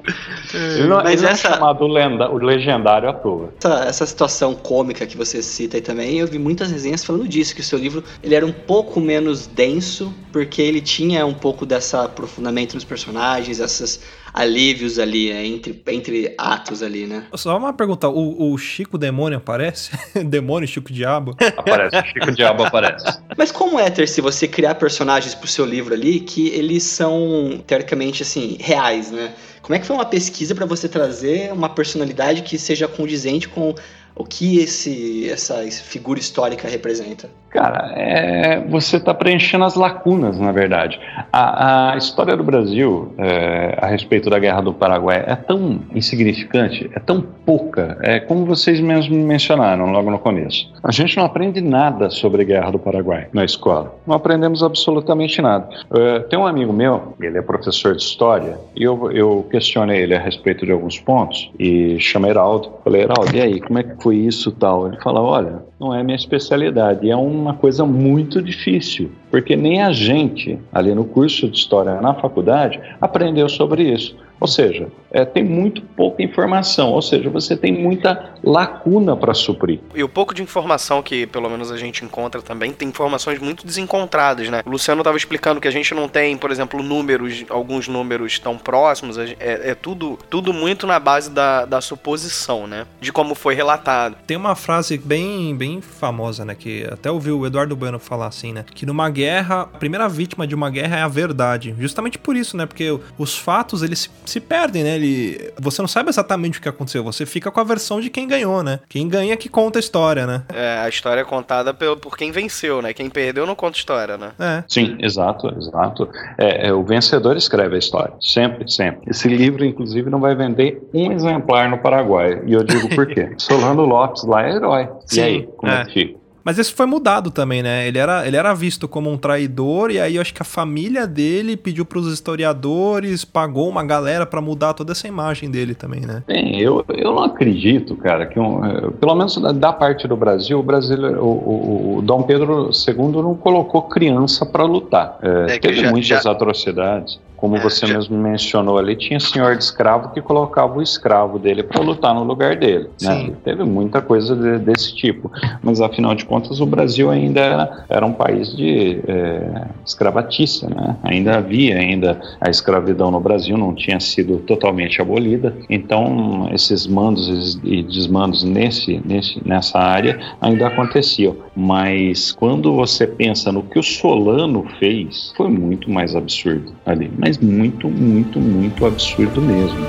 Ele não, Mas ele essa... não é chamado lenda, o legendário à toa. Essa, essa, situação cômica que você cita aí também, eu vi muitas resenhas falando disso, que o seu livro ele era um pouco menos denso, porque ele tinha um pouco dessa aprofundamento nos personagens, essas alívios ali, é, entre, entre atos ali, né? Só uma pergunta, o, o Chico Demônio aparece? [laughs] Demônio, Chico Diabo? Aparece, Chico Diabo aparece. Mas como é, Ter, se você criar personagens pro seu livro ali, que eles são, teoricamente, assim, reais, né? Como é que foi uma pesquisa para você trazer uma personalidade que seja condizente com o que esse, essa figura histórica representa? Cara, é, você está preenchendo as lacunas, na verdade. A, a história do Brasil é, a respeito da Guerra do Paraguai é tão insignificante, é tão pouca, é como vocês mesmos mencionaram logo no começo. A gente não aprende nada sobre a Guerra do Paraguai na escola. Não aprendemos absolutamente nada. É, tem um amigo meu, ele é professor de história, e eu, eu questionei ele a respeito de alguns pontos, e chamei Heraldo. Falei, Heraldo, e aí, como é que foi isso tal? Ele fala, olha, não é minha especialidade, é uma coisa muito difícil, porque nem a gente, ali no curso de História na faculdade, aprendeu sobre isso. Ou seja, é, tem muito pouca informação, ou seja, você tem muita lacuna para suprir. E o pouco de informação que pelo menos a gente encontra também, tem informações muito desencontradas, né? O Luciano estava explicando que a gente não tem, por exemplo, números, alguns números tão próximos, é, é tudo, tudo muito na base da, da suposição, né? De como foi relatado. Tem uma frase bem, bem famosa, né? Que até ouvi o Eduardo Bueno falar assim, né? Que numa, guerra, a primeira vítima de uma guerra é a verdade. Justamente por isso, né? Porque os fatos, eles se, se perdem, né? Ele, você não sabe exatamente o que aconteceu, você fica com a versão de quem ganhou, né? Quem ganha que conta a história, né? É, a história é contada por, por quem venceu, né? Quem perdeu não conta história, né? É. Sim, exato, exato. É, é, o vencedor escreve a história, sempre, sempre. Esse livro, inclusive, não vai vender um exemplar no Paraguai. E eu digo por quê? [laughs] Solano Lopes lá é herói. Sim, e aí, como é, é que fica? Mas esse foi mudado também, né? Ele era, ele era visto como um traidor, e aí eu acho que a família dele pediu para os historiadores, pagou uma galera para mudar toda essa imagem dele também, né? Bem, eu, eu não acredito, cara, que um, eh, pelo menos da parte do Brasil, o Brasil, o, o, o Dom Pedro II não colocou criança para lutar. É, é teve já, muitas já... atrocidades. Como é, você já... mesmo mencionou ali, tinha senhor de escravo que colocava o escravo dele para lutar no lugar dele. Né? Teve muita coisa de, desse tipo. Mas afinal de contas, o Brasil ainda era, era um país de é, escravatícia. Né? Ainda havia ainda a escravidão no Brasil, não tinha sido totalmente abolida. Então, esses mandos e desmandos nesse, nesse, nessa área ainda aconteciam. Mas quando você pensa no que o Solano fez, foi muito mais absurdo ali. Mas mas muito, muito, muito absurdo mesmo.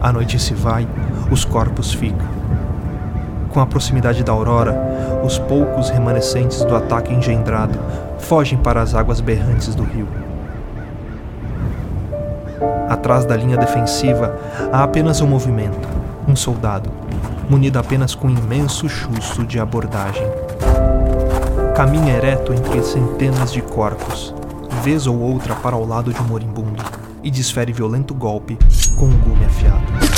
A noite se vai, os corpos ficam. Com a proximidade da aurora, os poucos remanescentes do ataque engendrado fogem para as águas berrantes do rio. Atrás da linha defensiva há apenas um movimento: um soldado, munido apenas com um imenso chusto de abordagem. Caminha ereto entre centenas de corpos, vez ou outra para o lado de um moribundo, e desfere violento golpe com um gume afiado.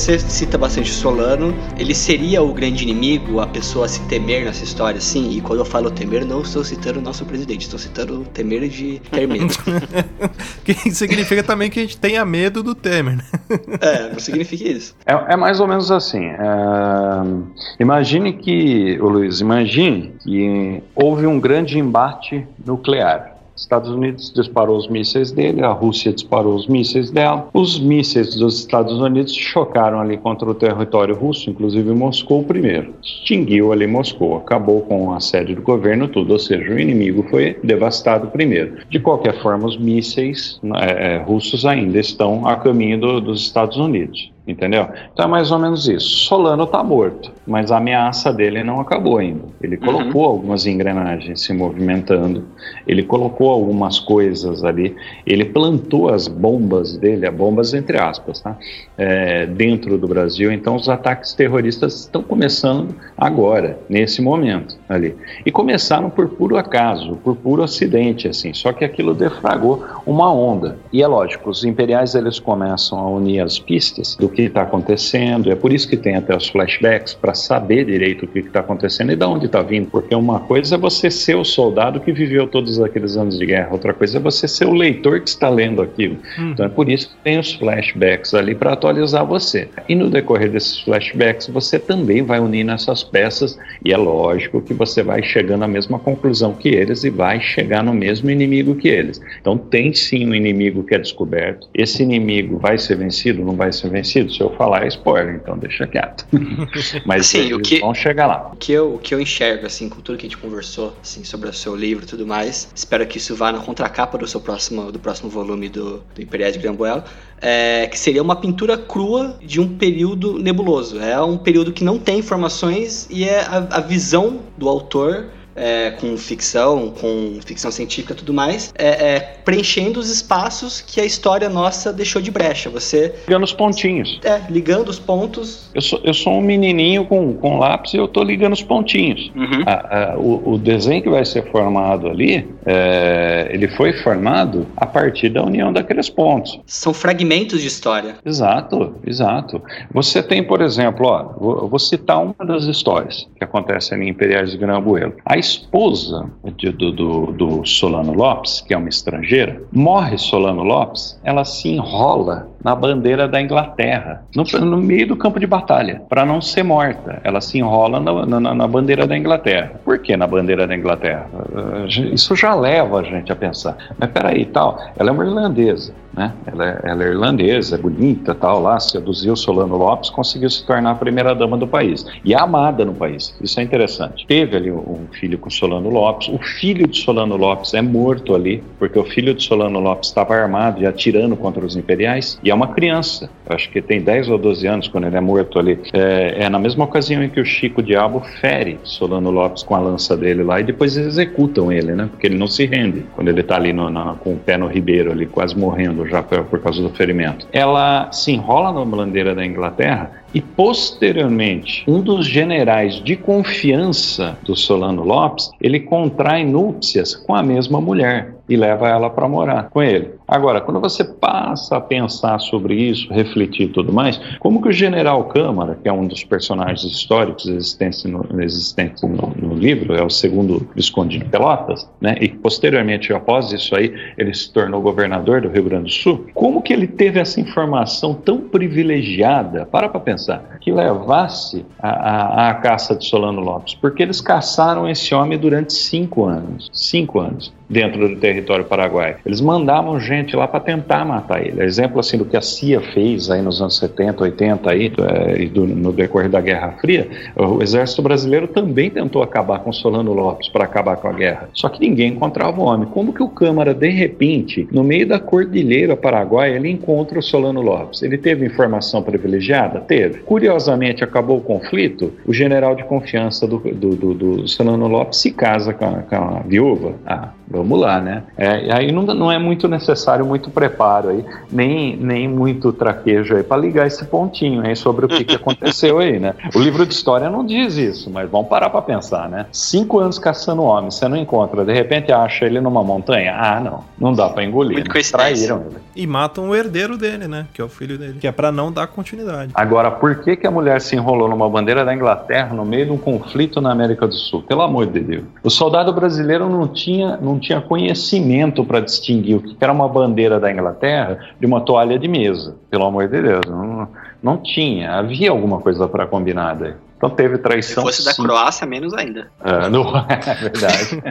Você cita bastante Solano. Ele seria o grande inimigo, a pessoa a se temer nessa história, sim. E quando eu falo temer, não estou citando o nosso presidente, estou citando temer de ter medo. [laughs] que significa também que a gente tenha medo do Temer, né? [laughs] é, não significa isso. É, é mais ou menos assim. É... Imagine que, o Luiz, imagine que houve um grande embate nuclear. Estados Unidos disparou os mísseis dele, a Rússia disparou os mísseis dela. Os mísseis dos Estados Unidos chocaram ali contra o território russo, inclusive Moscou primeiro. Extinguiu ali Moscou, acabou com a sede do governo, tudo, ou seja, o inimigo foi devastado primeiro. De qualquer forma, os mísseis é, russos ainda estão a caminho do, dos Estados Unidos. Entendeu? Então é mais ou menos isso. Solano está morto, mas a ameaça dele não acabou ainda. Ele uhum. colocou uhum. algumas engrenagens se movimentando, ele colocou algumas coisas ali, ele plantou as bombas dele, as bombas entre aspas, tá? É, dentro do Brasil. Então os ataques terroristas estão começando agora, nesse momento ali. E começaram por puro acaso, por puro acidente, assim. Só que aquilo defragou uma onda. E é lógico, os imperiais eles começam a unir as pistas do que está acontecendo. É por isso que tem até os flashbacks para saber direito o que está acontecendo e de onde está vindo. Porque uma coisa é você ser o soldado que viveu todos aqueles anos de guerra, outra coisa é você ser o leitor que está lendo aquilo. Hum. Então é por isso que tem os flashbacks ali para atualizar você. E no decorrer desses flashbacks você também vai unindo essas peças e é lógico que você vai chegando à mesma conclusão que eles e vai chegar no mesmo inimigo que eles. Então tem sim um inimigo que é descoberto. Esse inimigo vai ser vencido, não vai ser vencido? Se eu falar é spoiler, então deixa quieto. [laughs] Mas assim, o que, vão chegar lá. O que, eu, o que eu enxergo, assim, com tudo que a gente conversou, assim, sobre o seu livro e tudo mais, espero que isso vá na contracapa do seu próximo, do próximo volume do, do Imperial de Grambuelo, é, que seria uma pintura crua de um período nebuloso. É um período que não tem informações e é a, a visão do autor é, com ficção, com ficção científica e tudo mais, é, é, preenchendo os espaços que a história nossa deixou de brecha. Você. Ligando os pontinhos. É, ligando os pontos. Eu sou, eu sou um menininho com, com lápis e eu tô ligando os pontinhos. Uhum. A, a, o, o, desenho que vai ser formado ali, é, ele foi formado a partir da união daqueles pontos. São fragmentos de história. Exato, exato. Você tem, por exemplo, ó, vou, vou citar uma das histórias que acontece ali em Imperiais de Grambuelo. A esposa de, do, do, do Solano Lopes, que é uma estrangeira, morre Solano Lopes, ela se enrola na bandeira da Inglaterra, no, no meio do campo de batalha, para não ser morta. Ela se enrola na, na, na, bandeira da Inglaterra. Por que na bandeira da Inglaterra? Isso já leva a gente a pensar. Mas peraí, tal, ela é uma irlandesa né? Ela, é, ela é irlandesa, é bonita, tal, lá seduziu Solano Lopes, conseguiu se tornar a primeira dama do país e é amada no país. Isso é interessante. Teve ali um filho com Solano Lopes. O filho de Solano Lopes é morto ali porque o filho de Solano Lopes estava armado e atirando contra os imperiais e é uma criança. Acho que tem 10 ou 12 anos quando ele é morto ali. É, é na mesma ocasião em que o Chico Diabo fere Solano Lopes com a lança dele lá e depois executam ele, né? Porque ele não se rende quando ele está ali no, na, com o pé no ribeiro ali quase morrendo já por causa do ferimento. Ela se enrola na bandeira da Inglaterra e posteriormente, um dos generais de confiança do Solano Lopes, ele contrai núpcias com a mesma mulher e leva ela para morar com ele. Agora, quando você passa a pensar sobre isso, refletir e tudo mais, como que o General Câmara, que é um dos personagens históricos existentes no, no, no livro, é o segundo Visconde de Pelotas, né, e posteriormente, após isso aí, ele se tornou governador do Rio Grande do Sul, como que ele teve essa informação tão privilegiada, para para pensar, que levasse a, a, a, caça de Solano Lopes, porque eles caçaram esse homem durante cinco anos. Cinco anos dentro do território paraguaio. Eles mandavam gente lá para tentar matar ele. Exemplo assim do que a CIA fez aí nos anos 70, 80 aí, é, do, no decorrer da Guerra Fria, o exército brasileiro também tentou acabar com Solano Lopes para acabar com a guerra. Só que ninguém encontrava o homem. Como que o Câmara de repente, no meio da cordilheira paraguaia, ele encontra o Solano Lopes? Ele teve informação privilegiada? Teve. Curiosamente, acabou o conflito, o general de confiança do, do, do, do Solano Lopes se casa com a, com a viúva. Ah, vamos lá, né? É, aí não, não é muito necessário muito preparo aí, nem, nem muito traquejo aí para ligar esse pontinho aí sobre o que, que aconteceu aí, né? O livro de história não diz isso, mas vamos parar para pensar, né? Cinco anos caçando homem, você não encontra, de repente acha ele numa montanha? Ah, não, não dá para engolir. Muito né? Traíram ele. E matam o herdeiro dele, né? Que é o filho dele, que é para não dar continuidade. Agora, por que, que a mulher se enrolou numa bandeira da Inglaterra no meio de um conflito na América do Sul? Pelo amor de Deus. O soldado brasileiro não tinha, não tinha conhecimento para distinguir o que era uma bandeira da Inglaterra de uma toalha de mesa, pelo amor de Deus. Não, não tinha, havia alguma coisa para combinar daí. Então teve traição. Se fosse da Croácia, menos ainda. É, não, [laughs] é verdade.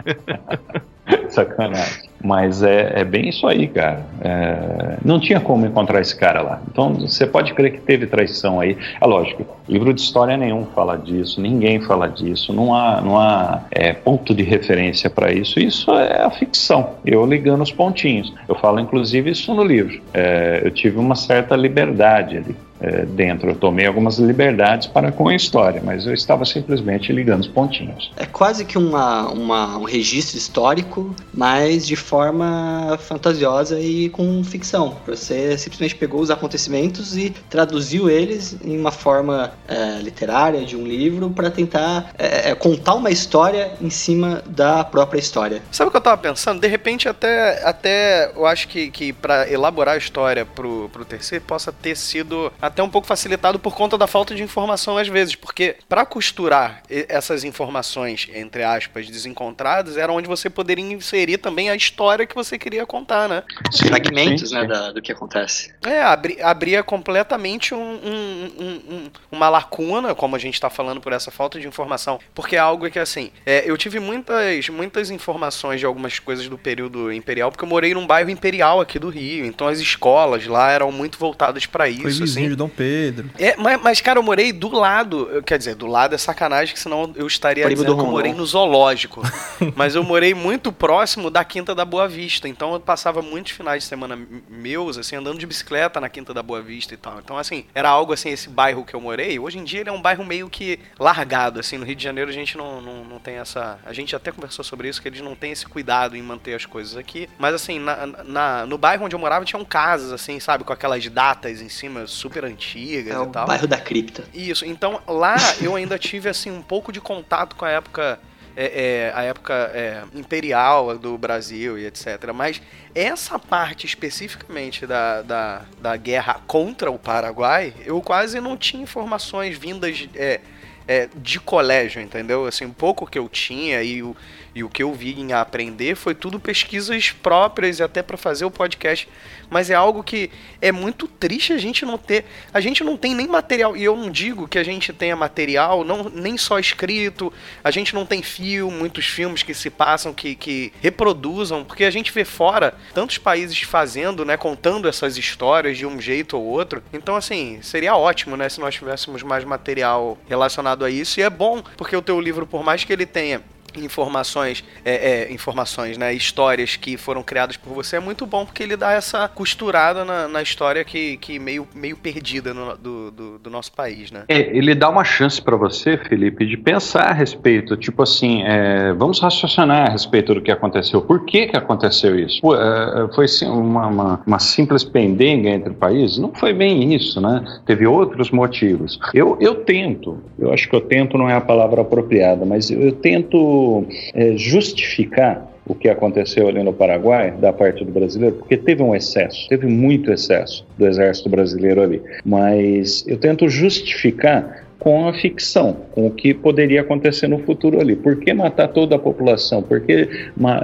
[laughs] [laughs] Sacanagem. Mas é, é, bem isso aí, cara. É, não tinha como encontrar esse cara lá. Então você pode crer que teve traição aí. É lógico, livro de história nenhum fala disso, ninguém fala disso, não há, não há é, ponto de referência para isso. Isso é a ficção. Eu ligando os pontinhos. Eu falo inclusive isso no livro. É, eu tive uma certa liberdade ali é, dentro. Eu tomei algumas liberdades para com a história, mas eu estava simplesmente ligando os pontinhos. É quase que uma, uma, um registro histórico, mas de forma fantasiosa e com ficção. Você simplesmente pegou os acontecimentos e traduziu eles em uma forma é, literária de um livro para tentar é, contar uma história em cima da própria história. Sabe o que eu estava pensando? De repente, até, até eu acho que, que para elaborar a história pro, pro terceiro possa ter sido até um pouco facilitado por conta da falta de informação às vezes, porque para costurar essas informações, entre aspas, desencontradas, era onde você poderia inserir também a história que você queria contar, né? Os fragmentos, né, da, do que acontece. É, abri, abria completamente um, um, um, uma lacuna, como a gente está falando por essa falta de informação, porque é algo que, assim, é, eu tive muitas, muitas informações de algumas coisas do período imperial, porque eu morei num bairro imperial aqui do Rio, então as escolas lá eram muito voltadas para isso, assim. Dom Pedro. É, mas, mas, cara, eu morei do lado. Quer dizer, do lado é sacanagem, que senão eu estaria Primo dizendo que eu morei no zoológico. [laughs] mas eu morei muito próximo da Quinta da Boa Vista. Então eu passava muitos finais de semana meus, assim, andando de bicicleta na Quinta da Boa Vista e tal. Então, assim, era algo assim, esse bairro que eu morei. Hoje em dia ele é um bairro meio que largado, assim. No Rio de Janeiro a gente não, não, não tem essa. A gente até conversou sobre isso, que eles não têm esse cuidado em manter as coisas aqui. Mas, assim, na, na no bairro onde eu morava tinham casas, assim, sabe, com aquelas datas em cima super antigas é e tal. bairro da cripta. Isso, então lá eu ainda tive, assim, um pouco de contato com a época é, é, a época é, imperial do Brasil e etc. Mas essa parte especificamente da, da, da guerra contra o Paraguai, eu quase não tinha informações vindas é, de colégio, entendeu? Assim, um pouco que eu tinha e o, e o que eu vi em aprender foi tudo pesquisas próprias e até para fazer o podcast mas é algo que é muito triste a gente não ter. A gente não tem nem material, e eu não digo que a gente tenha material, não, nem só escrito, a gente não tem filme, muitos filmes que se passam, que, que reproduzam, porque a gente vê fora tantos países fazendo, né, contando essas histórias de um jeito ou outro. Então, assim, seria ótimo, né, se nós tivéssemos mais material relacionado a isso, e é bom, porque o teu livro, por mais que ele tenha informações, é, é, informações, né, histórias que foram criadas por você é muito bom porque ele dá essa costurada na, na história que, que meio, meio perdida no, do, do, do, nosso país, né? É, ele dá uma chance para você, Felipe, de pensar a respeito, tipo assim, é, vamos raciocinar a respeito do que aconteceu. Por que que aconteceu isso? Pô, é, é, foi uma, uma, uma, simples pendenga entre países? Não foi bem isso, né? Teve outros motivos. Eu, eu tento, eu acho que eu tento não é a palavra apropriada, mas eu, eu tento é, justificar o que aconteceu ali no Paraguai da parte do brasileiro, porque teve um excesso, teve muito excesso do exército brasileiro ali. Mas eu tento justificar com a ficção, com o que poderia acontecer no futuro ali. Por que matar toda a população? Por que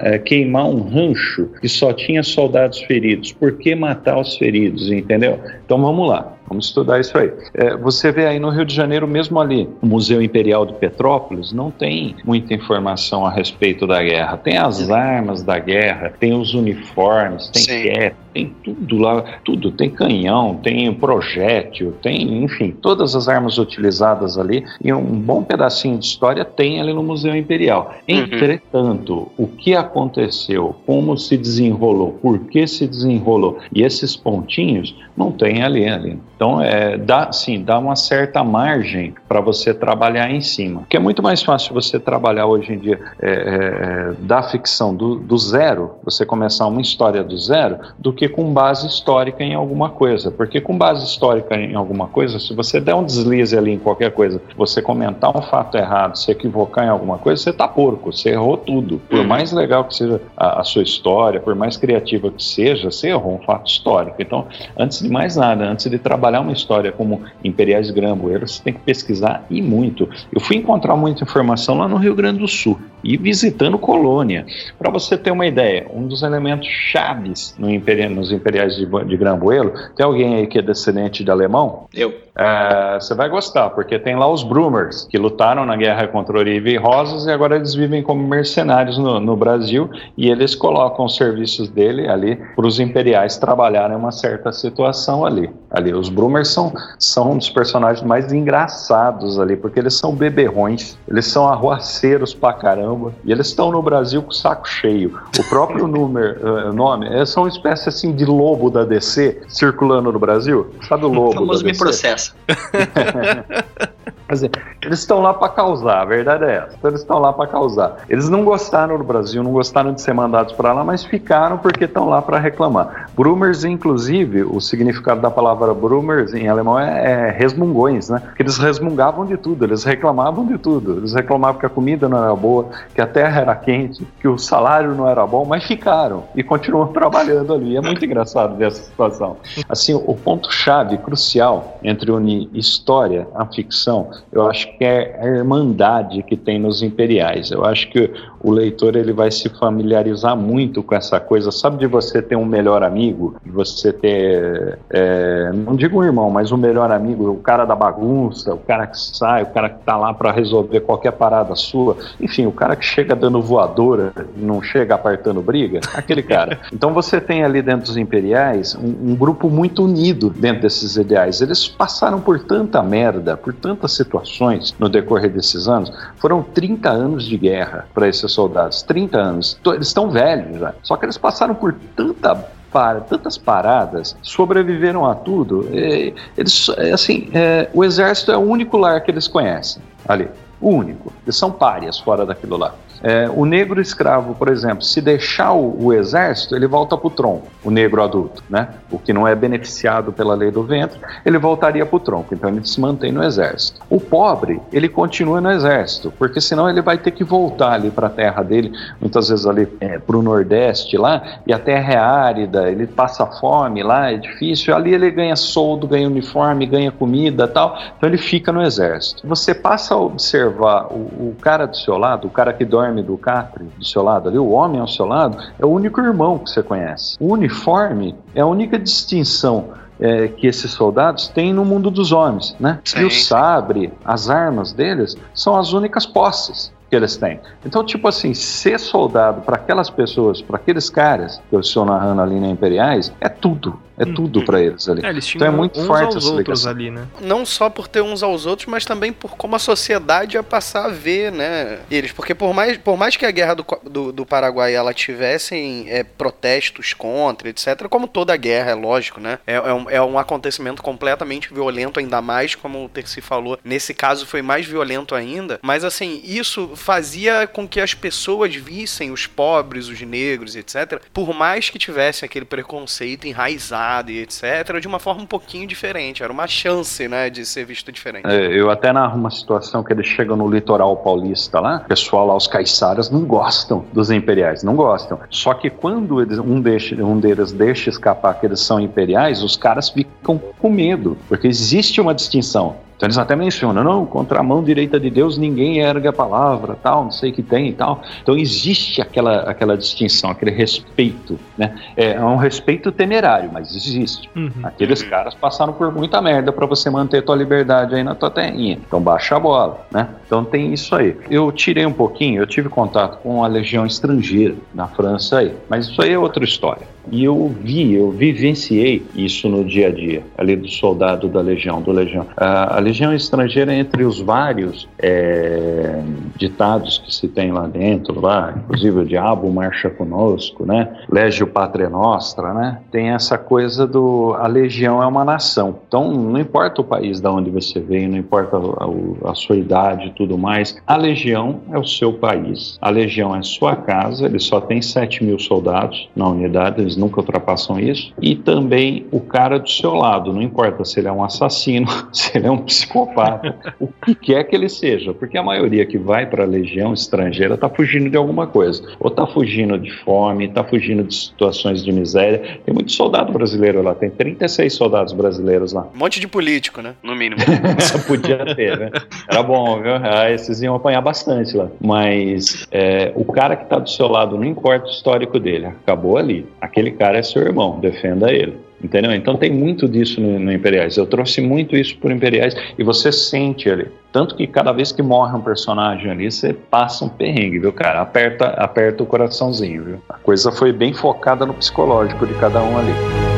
é, queimar um rancho que só tinha soldados feridos? Por que matar os feridos? Entendeu? Então vamos lá. Vamos estudar isso aí. É, você vê aí no Rio de Janeiro, mesmo ali, o Museu Imperial de Petrópolis, não tem muita informação a respeito da guerra. Tem as armas da guerra, tem os uniformes, tem cap, tem tudo lá, tudo. Tem canhão, tem projétil, tem, enfim, todas as armas utilizadas ali e um bom pedacinho de história tem ali no Museu Imperial. Uhum. Entretanto, o que aconteceu, como se desenrolou, por que se desenrolou e esses pontinhos não tem ali, ali. Então, é, dá, sim, dá uma certa margem para você trabalhar em cima. Que é muito mais fácil você trabalhar hoje em dia é, é, da ficção do, do, zero, você começar uma história do zero, do que com base histórica em alguma coisa. Porque com base histórica em alguma coisa, se você der um deslize ali em qualquer coisa, você comentar um fato errado, se equivocar em alguma coisa, você tá porco, você errou tudo. Por uhum. mais legal que seja a, a sua história, por mais criativa que seja, você errou um fato histórico. Então, antes de mais nada, antes de trabalhar uma história como Imperiais de Gramboeiro, você tem que pesquisar e muito. Eu fui encontrar muita informação lá no Rio Grande do Sul e visitando colônia. Para você ter uma ideia, um dos elementos chaves no imperi nos Imperiais de, de Gramboeiro, tem alguém aí que é descendente de alemão? Eu. É, você vai gostar, porque tem lá os Brumers, que lutaram na guerra contra Orive e Rosas e agora eles vivem como mercenários no, no Brasil e eles colocam os serviços dele ali para os imperiais trabalharem uma certa situação ali. Ali, os Brumers são, são um dos personagens mais engraçados ali, porque eles são beberrões, eles são arruaceiros pra caramba, e eles estão no Brasil com o saco cheio. O próprio [laughs] número, uh, nome, é só uma espécie assim de lobo da DC circulando no Brasil. Sabe o lobo? O famoso me processo. [laughs] Dizer, eles estão lá para causar, a verdade é essa. Então, eles estão lá para causar. Eles não gostaram do Brasil, não gostaram de ser mandados para lá, mas ficaram porque estão lá para reclamar. Brumers, inclusive, o significado da palavra Brumers em alemão é, é resmungões, né? Que eles resmungavam de tudo, eles reclamavam de tudo. Eles reclamavam que a comida não era boa, que a terra era quente, que o salário não era bom, mas ficaram e continuam [laughs] trabalhando ali. É muito engraçado ver essa situação. Assim, o ponto-chave crucial entre unir história à ficção eu acho que é a irmandade que tem nos imperiais. Eu acho que o leitor ele vai se familiarizar muito com essa coisa, sabe, de você ter um melhor amigo, de você ter, é, não digo um irmão, mas um melhor amigo, o cara da bagunça, o cara que sai, o cara que tá lá para resolver qualquer parada sua, enfim, o cara que chega dando voadora não chega apartando briga, aquele cara. [laughs] Então você tem ali dentro dos imperiais um, um grupo muito unido dentro desses ideais. Eles passaram por tanta merda, por tantas situações no decorrer desses anos. Foram 30 anos de guerra para esses soldados. 30 anos. Eles estão velhos já. Só que eles passaram por tanta para, tantas paradas, sobreviveram a tudo. eles, é, assim, é, o exército é o único lar que eles conhecem ali. O único. Eles são párias fora daquilo lá. É, o negro escravo, por exemplo, se deixar o, o exército, ele volta para o tronco, o negro adulto, né? O que não é beneficiado pela lei do ventre, ele voltaria para o tronco, então ele se mantém no exército. O pobre, ele continua no exército, porque senão ele vai ter que voltar ali para a terra dele, muitas vezes ali é, para o nordeste lá, e a terra é árida, ele passa fome lá, é difícil, ali ele ganha soldo, ganha uniforme, ganha comida tal, então ele fica no exército. Você passa a observar o, o cara do seu lado, o cara que dorme uniforme do Capri do seu lado ali, o homem ao seu lado, é o único irmão que você conhece. O uniforme é a única distinção é, que esses soldados têm no mundo dos homens, né? Sim. E o sabre, as armas deles, são as únicas posses que eles têm. Então, tipo assim, ser soldado para aquelas pessoas, para aqueles caras que eu estou narrando ali na Imperiais, é tudo. É hum. tudo para eles ali. É, eles então é muito uns forte aos outros ali, né? Não só por ter uns aos outros, mas também por como a sociedade ia passar a ver, né? Eles, porque por mais, por mais que a guerra do, do, do Paraguai ela tivessem é, protestos contra, etc., como toda guerra, é lógico, né? É, é, um, é um acontecimento completamente violento, ainda mais, como o Terci falou, nesse caso foi mais violento ainda. Mas assim, isso fazia com que as pessoas vissem os pobres, os negros, etc., por mais que tivessem aquele preconceito enraizado e etc., de uma forma um pouquinho diferente. Era uma chance, né, de ser visto diferente. É, eu até narro uma situação que eles chegam no litoral paulista lá, o pessoal lá, os caiçaras, não gostam dos imperiais, não gostam. Só que quando eles, um, deixa, um deles deixa escapar que eles são imperiais, os caras ficam com medo, porque existe uma distinção. Então eles até mencionam, não, contra a mão direita de Deus ninguém ergue a palavra, tal, não sei o que tem e tal. Então existe aquela, aquela distinção, aquele respeito, né? É, é um respeito temerário, mas existe. Uhum. Aqueles uhum. caras passaram por muita merda para você manter tua liberdade aí na tua terrinha. Então baixa a bola, né? Então tem isso aí. Eu tirei um pouquinho, eu tive contato com a legião estrangeira na França aí, mas isso aí é outra história. E eu vi, eu vivenciei isso no dia a dia, ali do soldado da legião, do legião. A, a legião estrangeira, entre os vários é, ditados que se tem lá dentro, lá, inclusive o diabo marcha conosco, né? Legio Pátria Nostra, né? Tem essa coisa do a legião é uma nação. Então, não importa o país da onde você veio, não importa a, a, a sua idade e tudo mais, a legião é o seu país. A legião é sua casa, ele só tem 7 mil soldados na unidade, eles nunca ultrapassam isso. E também o cara do seu lado, não importa se ele é um assassino, [laughs] se ele é um psicopata, o que quer que ele seja, porque a maioria que vai para a legião estrangeira está fugindo de alguma coisa, ou está fugindo de fome, está fugindo de situações de miséria. Tem muito soldado brasileiro lá, tem 36 soldados brasileiros lá. Um monte de político, né? No mínimo. [laughs] Só podia ter, né? Era bom, viu? Ah, esses iam apanhar bastante lá. Mas é, o cara que está do seu lado, não importa o histórico dele, acabou ali. Aquele aquele cara é seu irmão, defenda ele. Entendeu? Então tem muito disso no, no, Imperiais. Eu trouxe muito isso por Imperiais e você sente ali. Tanto que cada vez que morre um personagem ali, você passa um perrengue, viu, cara? Aperta, aperta o coraçãozinho, viu? A coisa foi bem focada no psicológico de cada um ali.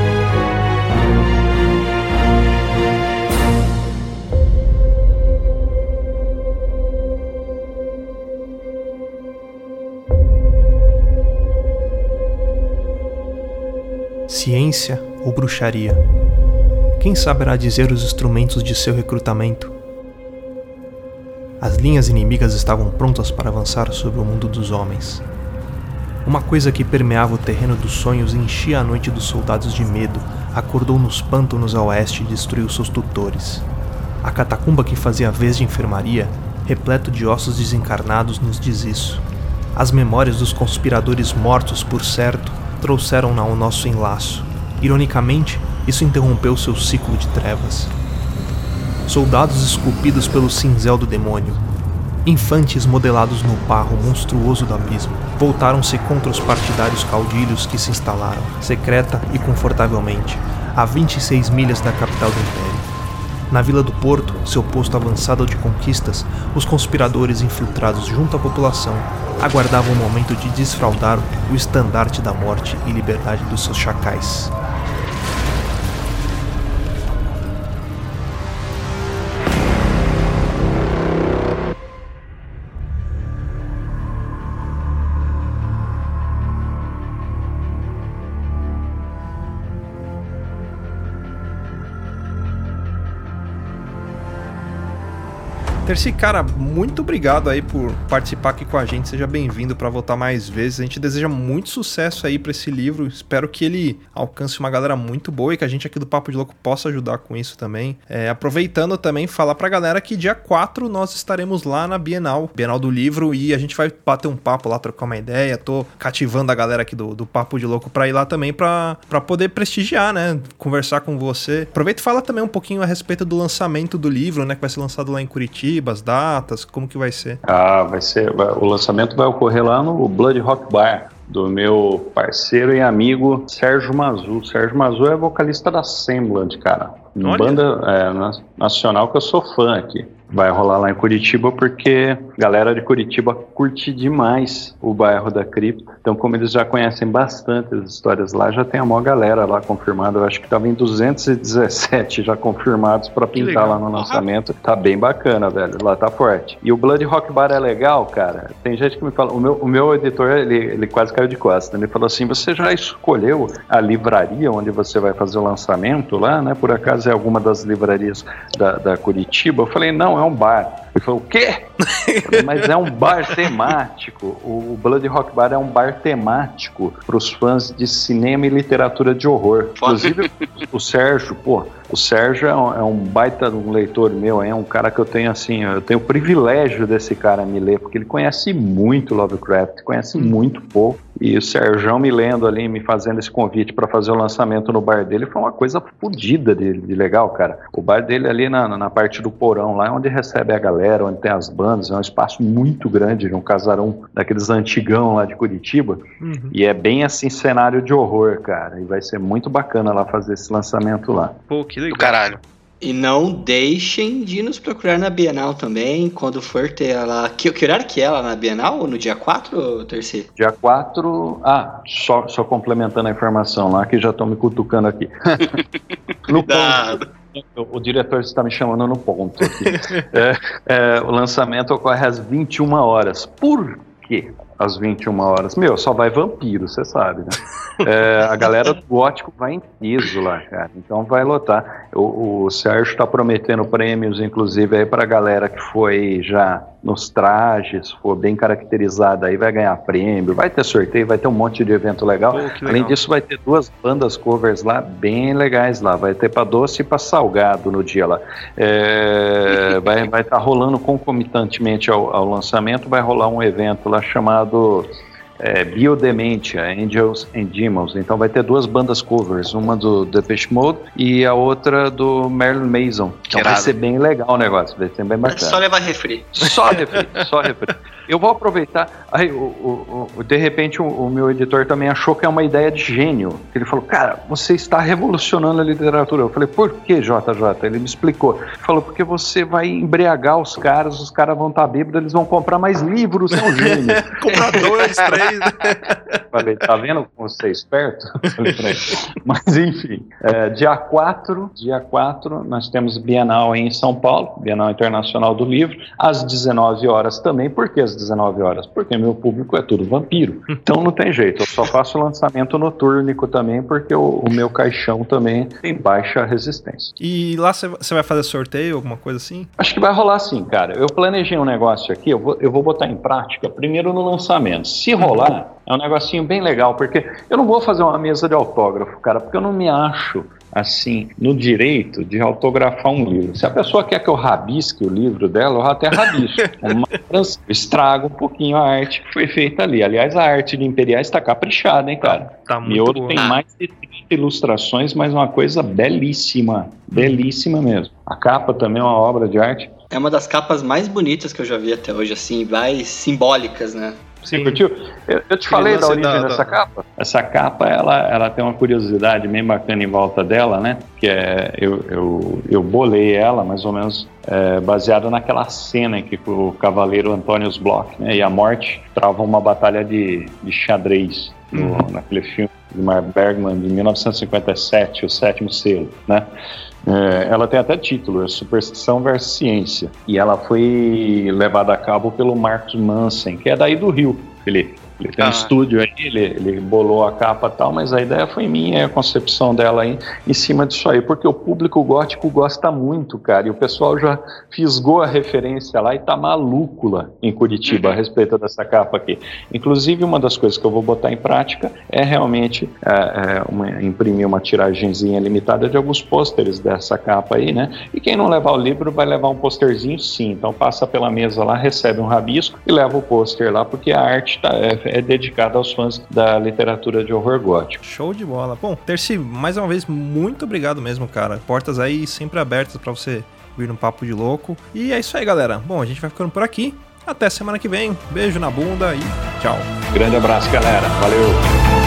Ciência ou bruxaria? Quem saberá dizer os instrumentos de seu recrutamento? As linhas inimigas estavam prontas para avançar sobre o mundo dos homens. Uma coisa que permeava o terreno dos sonhos e enchia a noite dos soldados de medo acordou nos pântanos a oeste e destruiu seus tutores. A catacumba que fazia vez de enfermaria, repleto de ossos desencarnados, nos diz isso. As memórias dos conspiradores mortos, por certo, trouxeram-na ao nosso enlaço. Ironicamente, isso interrompeu seu ciclo de trevas. soldados esculpidos pelo cinzel do demônio, infantes modelados no barro monstruoso do abismo, voltaram-se contra os partidários caudilhos que se instalaram, secreta e confortavelmente, a 26 milhas da capital do Império. Na Vila do Porto, seu posto avançado de conquistas, os conspiradores infiltrados junto à população aguardavam o momento de desfraudar o estandarte da morte e liberdade dos seus chacais. Terci, cara, muito obrigado aí por participar aqui com a gente. Seja bem-vindo para voltar mais vezes. A gente deseja muito sucesso aí para esse livro. Espero que ele alcance uma galera muito boa e que a gente aqui do Papo de Louco possa ajudar com isso também. É, aproveitando também, falar pra galera que dia 4 nós estaremos lá na Bienal, Bienal do Livro, e a gente vai bater um papo lá, trocar uma ideia. Tô cativando a galera aqui do, do Papo de Louco pra ir lá também pra, poder prestigiar, né? Conversar com você. Aproveita e fala também um pouquinho a respeito do lançamento do livro, né? Que vai ser lançado lá em Curitiba as datas, como que vai ser? Ah, vai ser. O lançamento vai ocorrer lá no Blood Rock Bar do meu parceiro e amigo Sérgio Mazu. Sérgio Mazu é vocalista da Semblant, cara. Olha. Banda é, nacional que eu sou fã aqui vai rolar lá em Curitiba, porque a galera de Curitiba curte demais o bairro da Cripta. Então, como eles já conhecem bastante as histórias lá, já tem a maior galera lá confirmada. Eu acho que estava em 217 já confirmados para pintar lá no lançamento. Tá bem bacana, velho. Lá tá forte. E o Blood Rock Bar é legal, cara. Tem gente que me fala, o meu, o meu editor, ele, ele quase caiu de costas. Ele falou assim: você já escolheu a livraria onde você vai fazer o lançamento lá, né? Por acaso é alguma das livrarias da, da Curitiba? Eu falei, não, é um bar. Ele falou, o quê? [laughs] Mas é um bar temático. O Blood Rock Bar é um bar temático para os fãs de cinema e literatura de horror. Inclusive, [laughs] o Sérgio, pô, o Sérgio é um, é um baita um leitor meu, é um cara que eu tenho assim, eu tenho o privilégio desse cara me ler, porque ele conhece muito Lovecraft, conhece muito pouco. E o Sérgio me lendo ali, me fazendo esse convite para fazer o lançamento no bar dele, foi uma coisa fodida de, de, legal, cara. O bar dele ali na, na parte do porão, lá é onde recebe a galera, onde tem as bandas, é um espaço muito grande, um casarão daqueles antigão lá de Curitiba. Uhum. E é bem assim, cenário de horror, cara. E vai ser muito bacana lá fazer esse lançamento lá. Pô, que legal. Do caralho. E não deixem de nos procurar na Bienal também, quando for ter ela. Que, que horário que é ela na Bienal? No dia 4, terceiro? Dia 4. Ah, só, só complementando a informação lá, que já estão me cutucando aqui. [laughs] no ponto, o diretor está me chamando no ponto aqui. [laughs] é, é, o lançamento ocorre às 21 horas. Por quê? Às 21 horas. Meu, só vai vampiro, você sabe, né? [laughs] É, a galera do gótico vai em piso lá, cara. Então vai lotar. O, o Sérgio está prometendo prêmios, inclusive, aí pra galera que foi já nos trajes, for bem caracterizada aí, vai ganhar prêmio, vai ter sorteio, vai ter um monte de evento legal. Legal. Além disso, vai ter duas bandas covers lá, bem legais lá. Vai ter para doce e para salgado no dia lá. É, [laughs] vai estar tá rolando concomitantemente ao, ao lançamento, vai rolar um evento lá chamado é, Biodementia, Angels and Demons. Então vai ter duas bandas covers, uma do Depeche Mode e a outra do Marilyn Mason. Então vai ser bem legal o negócio, vai ser bem bacana. Só levar refri. Só refri, só refri. [laughs] Eu vou aproveitar. Aí, o, o, o de repente, o, o, meu editor também achou que é uma ideia de gênio. Ele falou, cara, você está revolucionando a literatura. Eu falei, por que, JJ? Ele me explicou. Ele falou, porque você vai embriagar os caras, os caras vão estar bêbados, eles vão comprar mais livros, [laughs] é um gênio. comprar dois, três. [laughs] falei, tá vendo como você é esperto? [laughs] Mas, enfim, é, dia 4, dia 4, nós temos Bienal em São Paulo, Bienal Internacional do Livro, às 19 horas também, porque às 19 horas? Porque meu público é tudo vampiro. Então não tem jeito. Eu só faço lançamento noturnico também, porque o, o meu caixão também tem baixa resistência. E lá você vai fazer sorteio, alguma coisa assim? Acho que vai rolar sim, cara. Eu planejei um negócio aqui, eu vou, eu vou botar em prática primeiro no lançamento. Se rolar, é um negocinho bem legal, porque eu não vou fazer uma mesa de autógrafo, cara, porque eu não me acho assim, no direito de autografar um livro. Se a pessoa quer que eu rabisque o livro dela, eu até rabisco. [laughs] Mas estrago um pouquinho a arte que foi feita ali. Aliás, a arte de Imperiais está caprichada, hein, cara? Tá muito Miolo boa. tem mais de 30 ilustrações, mas uma coisa belíssima. Belíssima mesmo. A capa também é uma obra de arte. É uma das capas mais bonitas que eu já vi até hoje, assim, mais simbólicas, né? Sim, curtiu? Eu, eu te falei da origem da, dessa da... capa? Essa capa, ela, ela tem uma curiosidade bem bacana em volta dela, né? Que é, eu, eu, eu bolei ela mais ou menos é, baseada naquela cena em que o cavaleiro Antônio Bloch né, e a morte travam uma batalha de, de xadrez no, uhum. naquele filme de Mar Bergman de 1957, O Sétimo Selo, né? É, ela tem até título, é Superstição versus Ciência. E ela foi levada a cabo pelo Marcos Mansen, que é daí do Rio, Felipe. Ele tem ah. um estúdio aí, ele, ele bolou a capa e tal, mas a ideia foi minha, a concepção dela aí, em cima disso aí, porque o público gótico gosta muito, cara, e o pessoal já fisgou a referência lá e tá maluco lá em Curitiba uhum. a respeito dessa capa aqui. Inclusive, uma das coisas que eu vou botar em prática é realmente é, é, uma, imprimir uma tiragenzinha limitada de alguns pôsteres dessa capa aí, né? E quem não levar o livro vai levar um posterzinho sim, então passa pela mesa lá, recebe um rabisco e leva o pôster lá, porque a arte tá, é, é dedicada aos fãs da literatura de horror gótico. Show de bola. Bom, Terci, mais uma vez, muito obrigado mesmo, cara. Portas aí sempre abertas para você vir no Papo de Louco. E é isso aí, galera. Bom, a gente vai ficando por aqui. Até semana que vem. Beijo na bunda e tchau. Grande abraço, galera. Valeu.